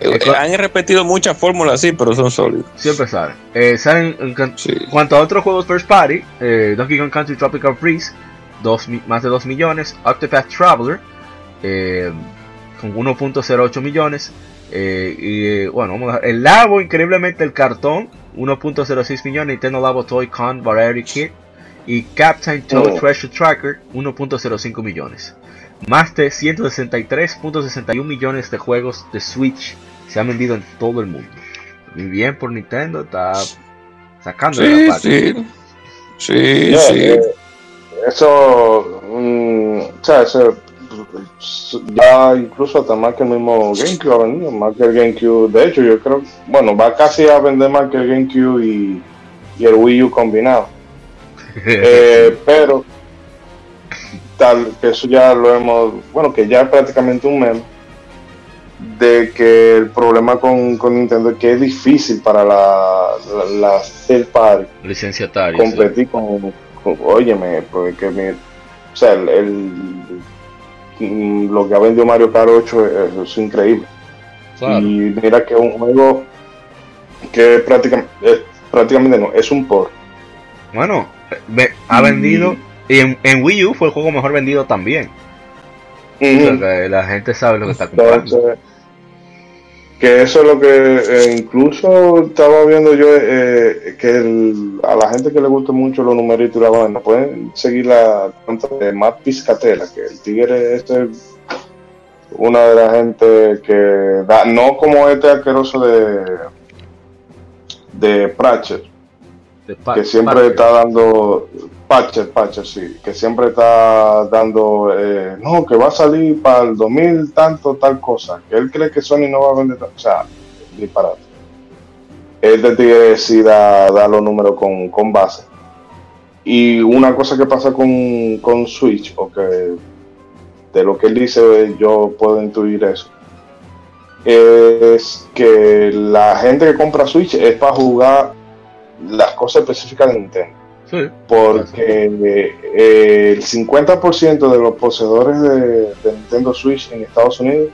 Eh, han repetido muchas fórmulas así, pero son sólidos. Siempre salen. Eh, en, cuanto a otros juegos first party, eh, Donkey Kong Country Tropical Freeze, dos, más de 2 millones. Octopath Traveler, eh, con 1.08 millones. y bueno, vamos a El Labo, increíblemente, el cartón, 1.06 millones. Nintendo Labo Toy Con Variety Kit. Y Captain Toad oh. Treasure Tracker, 1.05 millones. Más de 163.61 millones de juegos de Switch se han vendido en todo el mundo. Muy bien por Nintendo, está sacando sí, la parte. Sí, sí, sí. Eh, eso, mm, o sea, ya incluso hasta más que el mismo GameCube ha vendido, más que el GameCube. De hecho, yo creo, bueno, va casi a vender más que el GameCube y, y el Wii U combinado. [LAUGHS] eh, pero tal, que eso ya lo hemos, bueno, que ya es prácticamente un meme, de que el problema con, Nintendo es que es difícil para la, la, la licenciataria competir con, óyeme, porque mi, o sea, el, lo que ha vendido Mario Kart 8 es, increíble. Y mira que es un juego que prácticamente, prácticamente no, es un por. Bueno, ha vendido y en, Wii U fue el juego mejor vendido también. la gente sabe lo que está comprando. que eso es lo que eh, incluso estaba viendo yo, eh, que a la gente que le gusta mucho los numeritos y la banda, pueden seguir la cuenta de Matt Piscatela, que el tigre este es una de la gente que da, no como este asqueroso de, de Pratchett, que siempre está dando Patcher, Patcher, sí, que siempre está dando, eh, no, que va a salir para el 2000 tanto, tal cosa, que él cree que Sony no va a vender, o sea, disparate. Él te tiene que da, da, los números con, con, base. Y una cosa que pasa con, con Switch, porque de lo que él dice yo puedo intuir eso, es que la gente que compra Switch es para jugar las cosas específicas de Nintendo porque eh, el 50% de los poseedores de, Nintendo Switch en Estados Unidos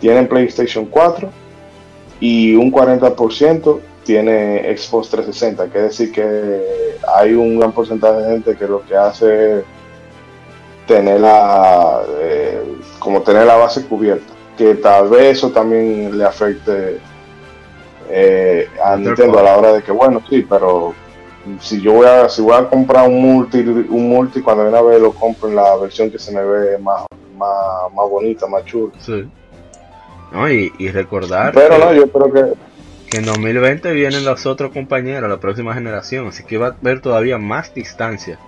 tienen PlayStation 4 y un 40% tiene Xbox 360. Quiere decir que hay un gran porcentaje de gente que lo que hace es tener la, eh, como tener la base cubierta. Que tal vez eso también le afecte eh, a Nintendo a la hora de que, bueno, sí, pero si yo voy a, si voy a comprar un multi, un multi cuando viene a ver lo compro en la versión que se me ve más, más, más bonita, más chula. Sí. No, y, y recordar Pero que, no, yo creo que, que en 2020 vienen los otros compañeros, la próxima generación, así que va a haber todavía más distancia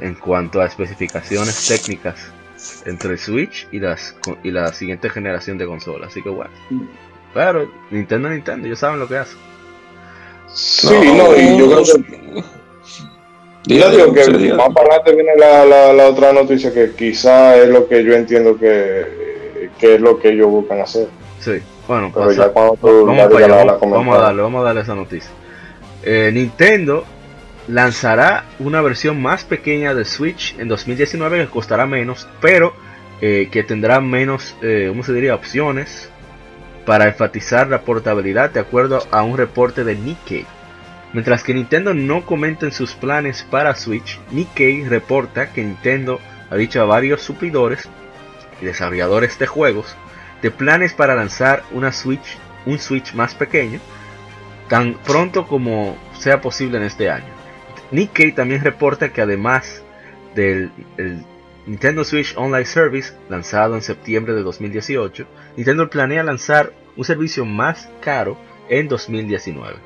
en cuanto a especificaciones técnicas entre Switch y las y la siguiente generación de consolas. Así que bueno. Pero Nintendo Nintendo, ellos saben lo que hacen. Sí, no, y yo creo que. Yo digo que más para adelante viene la, la, la, otra noticia que quizá es lo que yo entiendo que, que es lo que ellos buscan hacer. Sí, bueno, Pero ya cuando tú vamos, allá, la, vamos, vamos, a darle, vamos a darle esa noticia. Eh, Nintendo lanzará una versión más pequeña de Switch en 2019 que costará menos, pero eh, que tendrá menos, eh, ¿cómo se diría?, opciones para enfatizar la portabilidad de acuerdo a un reporte de Nikkei. Mientras que Nintendo no comenta en sus planes para Switch, Nikkei reporta que Nintendo ha dicho a varios suplidores y desarrolladores de juegos de planes para lanzar una Switch, un Switch más pequeño tan pronto como sea posible en este año. Nikkei también reporta que además del Nintendo Switch Online Service, lanzado en septiembre de 2018, Nintendo planea lanzar un servicio más caro en 2019.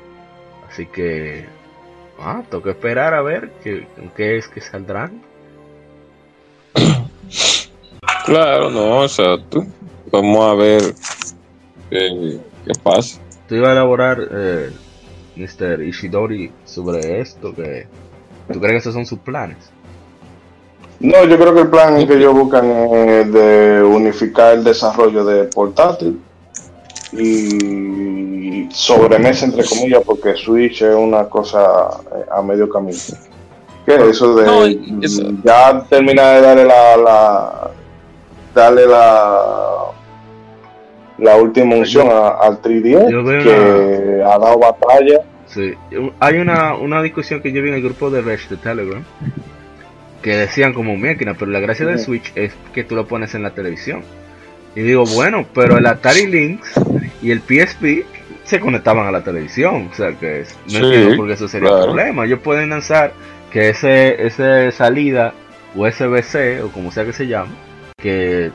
Así que, ah, toca esperar a ver qué, qué es que saldrán. [COUGHS] Claro, no, exacto. Vamos a ver qué, qué pasa. Tú ibas a elaborar, eh, Mr. Ishidori, sobre esto. que ¿Tú crees que esos son sus planes? No, yo creo que el plan que ellos buscan es de unificar el desarrollo de portátil y sobremesa, entre comillas, porque Switch es una cosa eh, a medio camino. ¿Qué eso de ya termina de darle la, la darle la la última unción al 3D que ha dado batalla. Sí. Hay una, una discusión que yo vi en el grupo de Resh de Telegram que decían como máquina, pero la gracia del Switch es que tú lo pones en la televisión. Y digo, bueno, pero el Atari Lynx y el PSP se conectaban a la televisión, o sea que no entiendo por qué eso sería un problema. Ellos pueden lanzar que ese, ese salida USB-C o como sea que se llame, que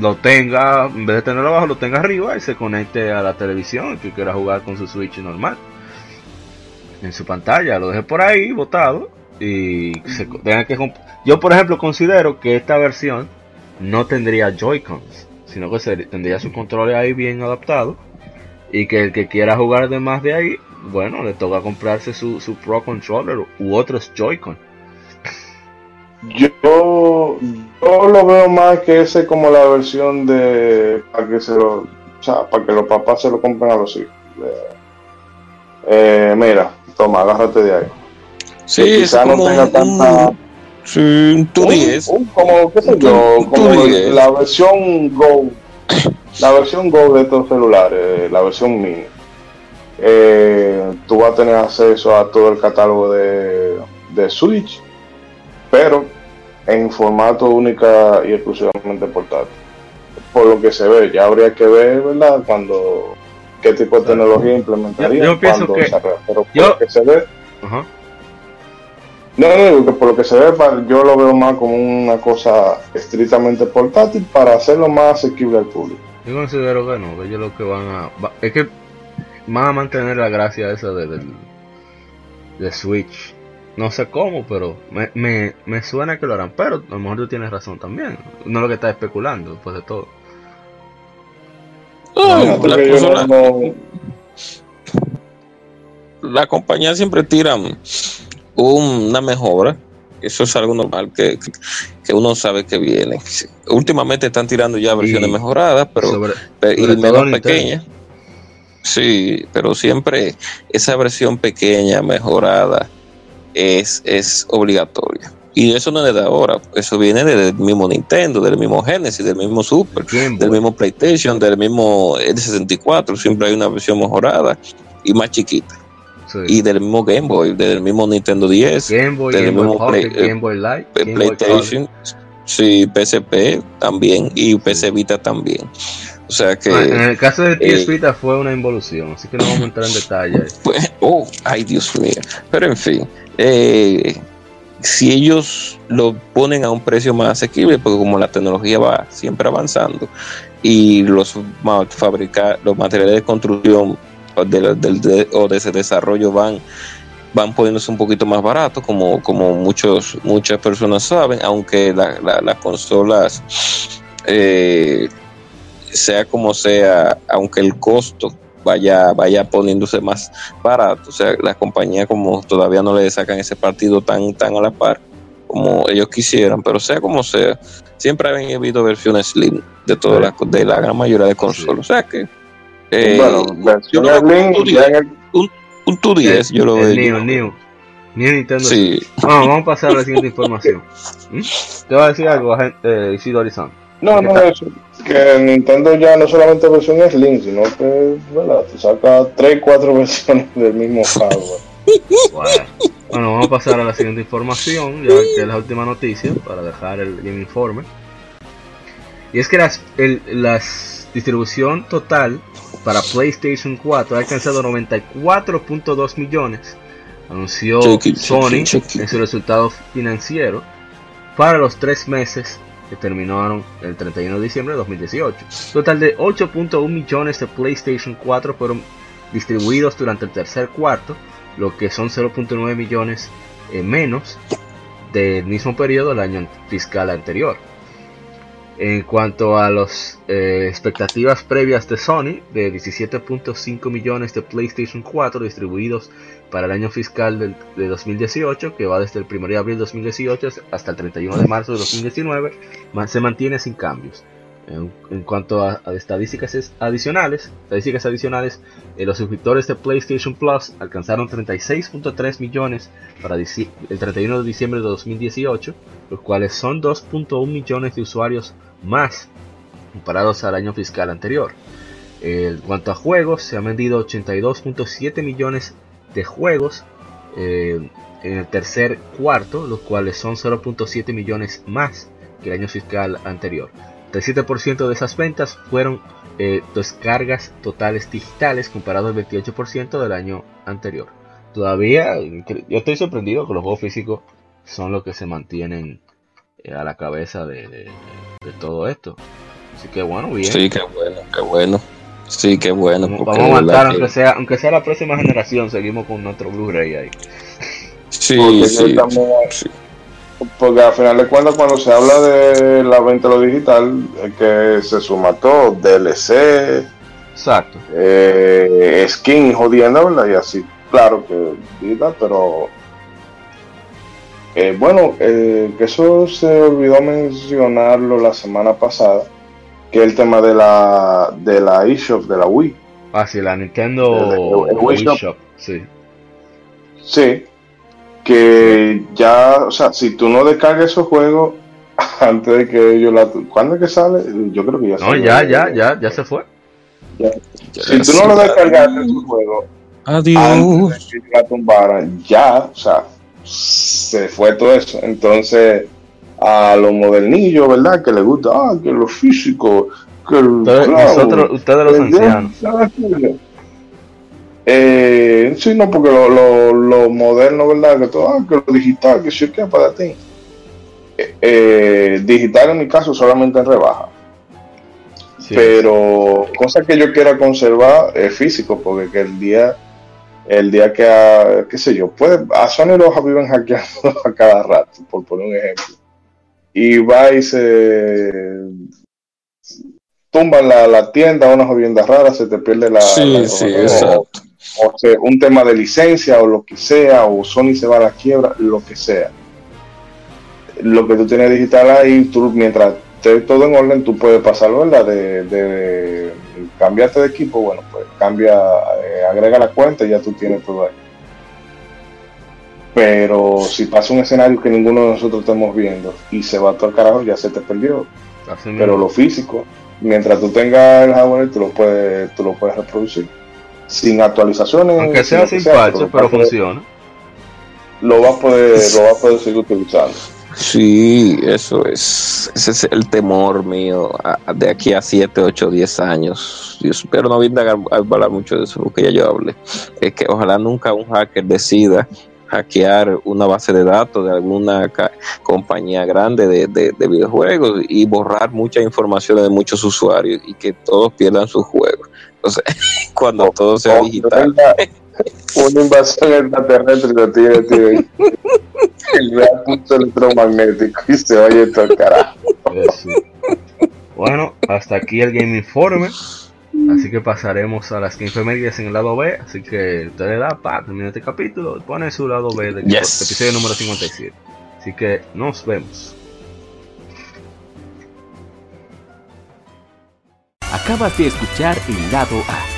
lo tenga, en vez de tenerlo abajo, lo tenga arriba y se conecte a la televisión y quiera jugar con su Switch normal. En su pantalla, lo deje por ahí botado y se tenga que yo por ejemplo considero que esta versión no tendría Joy-Cons, sino que tendría su control ahí bien adaptado y que el que quiera jugar de más de ahí, bueno, le toca comprarse su, su Pro Controller u otros Joy-Con. Yo, yo lo veo más que ese como la versión de para que se lo, para que los papás se lo compren a los hijos. Eh, mira, toma, agárrate de ahí. Sí, es como no tenga tanta. Sí, un 10. como, qué sé yo, como la versión Go. La versión Go de estos celulares, la versión mini. Eh, tú vas a tener acceso a todo el catálogo de, de Switch, pero en formato única y exclusivamente portátil. Por lo que se ve, ya habría que ver, ¿verdad? Cuando qué tipo de tecnología implementaría. Yo, pienso que, pero por lo que se ve, Ajá. No, no, que por lo que se ve, yo lo veo más como una cosa estrictamente portátil para hacerlo más asequible al público. Yo considero que no, que ellos lo que van a. es que van a mantener la gracia esa de, de, Switch. No sé cómo, pero me, me, me, suena que lo harán. Pero a lo mejor tú tienes razón también. No es lo que estás especulando, después de todo. la, compañía siempre tiran una mejora. Eso es algo normal que, que uno sabe que viene. Últimamente están tirando ya versiones mejoradas, pero y menos pequeñas. Sí, pero siempre esa versión pequeña, mejorada, es, es obligatoria. Y eso no es de ahora, eso viene del mismo Nintendo, del mismo Genesis, del mismo Super, del mismo PlayStation, del mismo N64. Siempre hay una versión mejorada y más chiquita. Y del mismo Game Boy, del mismo Nintendo 10, Game Boy, del Game mismo Boy Game Boy Light, PlayStation, sí, PSP también y PC Vita también. O sea que. Ah, en el caso de PS eh, Vita fue una involución, así que no vamos a entrar en [LAUGHS] detalles. Pues, oh, ay Dios mío. Pero en fin, eh, si ellos lo ponen a un precio más asequible, porque como la tecnología va siempre avanzando y los fabricar los materiales de construcción o de ese desarrollo van van poniéndose un poquito más baratos como, como muchos muchas personas saben aunque las consolas eh, sea como sea aunque el costo vaya, vaya poniéndose más barato. O sea, la compañía como todavía no le sacan ese partido tan, tan a la par como ellos quisieran, pero sea como sea, siempre han habido versiones Slim de todas las, de la gran mayoría de consolas. O sea que eh, bueno, yo lo veo un ya en el- un, un 2DS, yo lo el veo. Neo, Neo. Neo Nintendo. Sí, Vamos, vamos a pasar a la siguiente información. ¿Mm? Te voy a decir algo, eh, Isidro Arizona. No, no, eso. Que Nintendo ya no solamente versión Slim, sino que ¿verdad? te saca 3, 4 [LAUGHS] versiones del mismo hardware. Bueno. Bueno, vamos a pasar a la siguiente información, ya que es la última noticia, para dejar el Game Informer. Y es que las, el, las distribución total para PlayStation 4 ha alcanzado 94.2 millones, anunció Sony en su resultado financiero para los tres meses que terminaron el 31 de diciembre de 2018. Total de 8.1 millones de PlayStation 4 fueron distribuidos durante el tercer cuarto, lo que son 0.9 millones eh, menos del mismo periodo del año fiscal anterior. En cuanto a las expectativas previas de Sony, de 17.5 millones de PlayStation 4 distribuidos para el año fiscal de 2018, que va desde el 1 de abril de 2018 hasta el 31 de marzo de 2019, ma- se mantiene sin cambios. En, en cuanto a, a estadísticas es- adicionales, estadísticas adicionales, eh, los suscriptores de PlayStation Plus alcanzaron 36.3 millones para el 31 de diciembre de 2018, los cuales son 2.1 millones de usuarios más comparados al año fiscal anterior. En cuanto a juegos, se han vendido 82.7 millones de juegos eh, en el tercer cuarto, los cuales son 0.7 millones más que el año fiscal anterior. El 7% de esas ventas fueron eh, descargas totales digitales comparado al 28% del año anterior. Todavía, yo estoy sorprendido que los juegos físicos son los que se mantienen a la cabeza de, de- de todo esto. Así que bueno, bien. sí, qué bueno, qué bueno. Sí, qué bueno. Vamos, a aguantar, que- aunque sea, aunque sea la próxima generación, seguimos con nuestro Blu-ray ahí. Sí, Porque sí, estamos- sí. Porque al final de cuentas, cuando se habla de la venta de lo digital, es que se suma todo: DLC, Exacto. eh, skin jodiendo, ¿verdad? Y así, claro que digital, pero. Eh, bueno, eh, que eso se olvidó mencionarlo la semana pasada, que el tema de la de la eShop de la Wii. Ah, sí, la Nintendo El- el- el Wii Wii Shop. Shop, Sí. Sí, que ya, o sea, si tú no descargas esos juegos [LAUGHS] antes de que ellos la... ¿Cuándo es que sale? Yo creo que ya No, salió. ya, ya, ya, ya se fue. Si tú no lo descargaste esos juegos Adiós. antes de que la tumbaran, ya, o sea, se fue todo eso. Entonces, a los modernillos, ¿verdad? Que les gusta, ah, que lo físico, que el clavo, nosotros, ustedes los ancianos. Eh, sí, no, porque lo, lo, lo moderno, ¿verdad? Que todo, ah, que lo digital, que sí, que para ti. Eh, eh, digital en mi caso solamente en rebaja. Sí. Pero cosa que yo quiera conservar es físico, porque que el día, el día que, a, qué sé yo, puede, a Sony los viven hackeando [LAUGHS] a cada rato, por poner un ejemplo. Y va y se tumban la, la tienda, una jodienda rara, se te pierde la, Sí, la sí, información, exacto. o, o se- un tema de licencia o lo que sea, o Sony se va a la quiebra, lo que sea. Lo que tú tienes digital ahí, tú mientras esté todo en orden, tú puedes pasarlo, ¿verdad? De, de cambiarte de equipo, bueno, pues cambia, eh, agrega la cuenta y ya tú tienes todo ahí. Pero si pasa un escenario que ninguno de nosotros estamos viendo y se va todo al carajo, ya se te perdió. Así. Pero lo físico, mientras tú tengas el hardware, tú lo puedes, tú lo puedes reproducir. Sin actualizaciones. Aunque sea sin sea, parche, lo pero funciona. Lo vas a poder, lo vas a poder seguir utilizando. Sí, eso es. Ese es el temor mío a- a- de aquí a 7, 8, 10 años. Yo espero no venga a hablar mucho de eso, porque ya yo hablé. Es que ojalá nunca un hacker decida hackear una base de datos de alguna compañía grande de, de- de videojuegos y borrar mucha información de muchos usuarios y que todos pierdan sus juegos. Entonces, [LAUGHS] cuando todo sea O digital. [LAUGHS] Una invasión extraterrestre lo tiene, tiene el real punto electromagnético y se oye todo el carajo. Eso. Bueno, hasta aquí el Game Informe. Así que pasaremos a las infemérides en el lado B. Así que usted le da para terminar este capítulo y pone su lado B del Yes. episodio número 57. Así que nos vemos. Acabas de escuchar el lado A.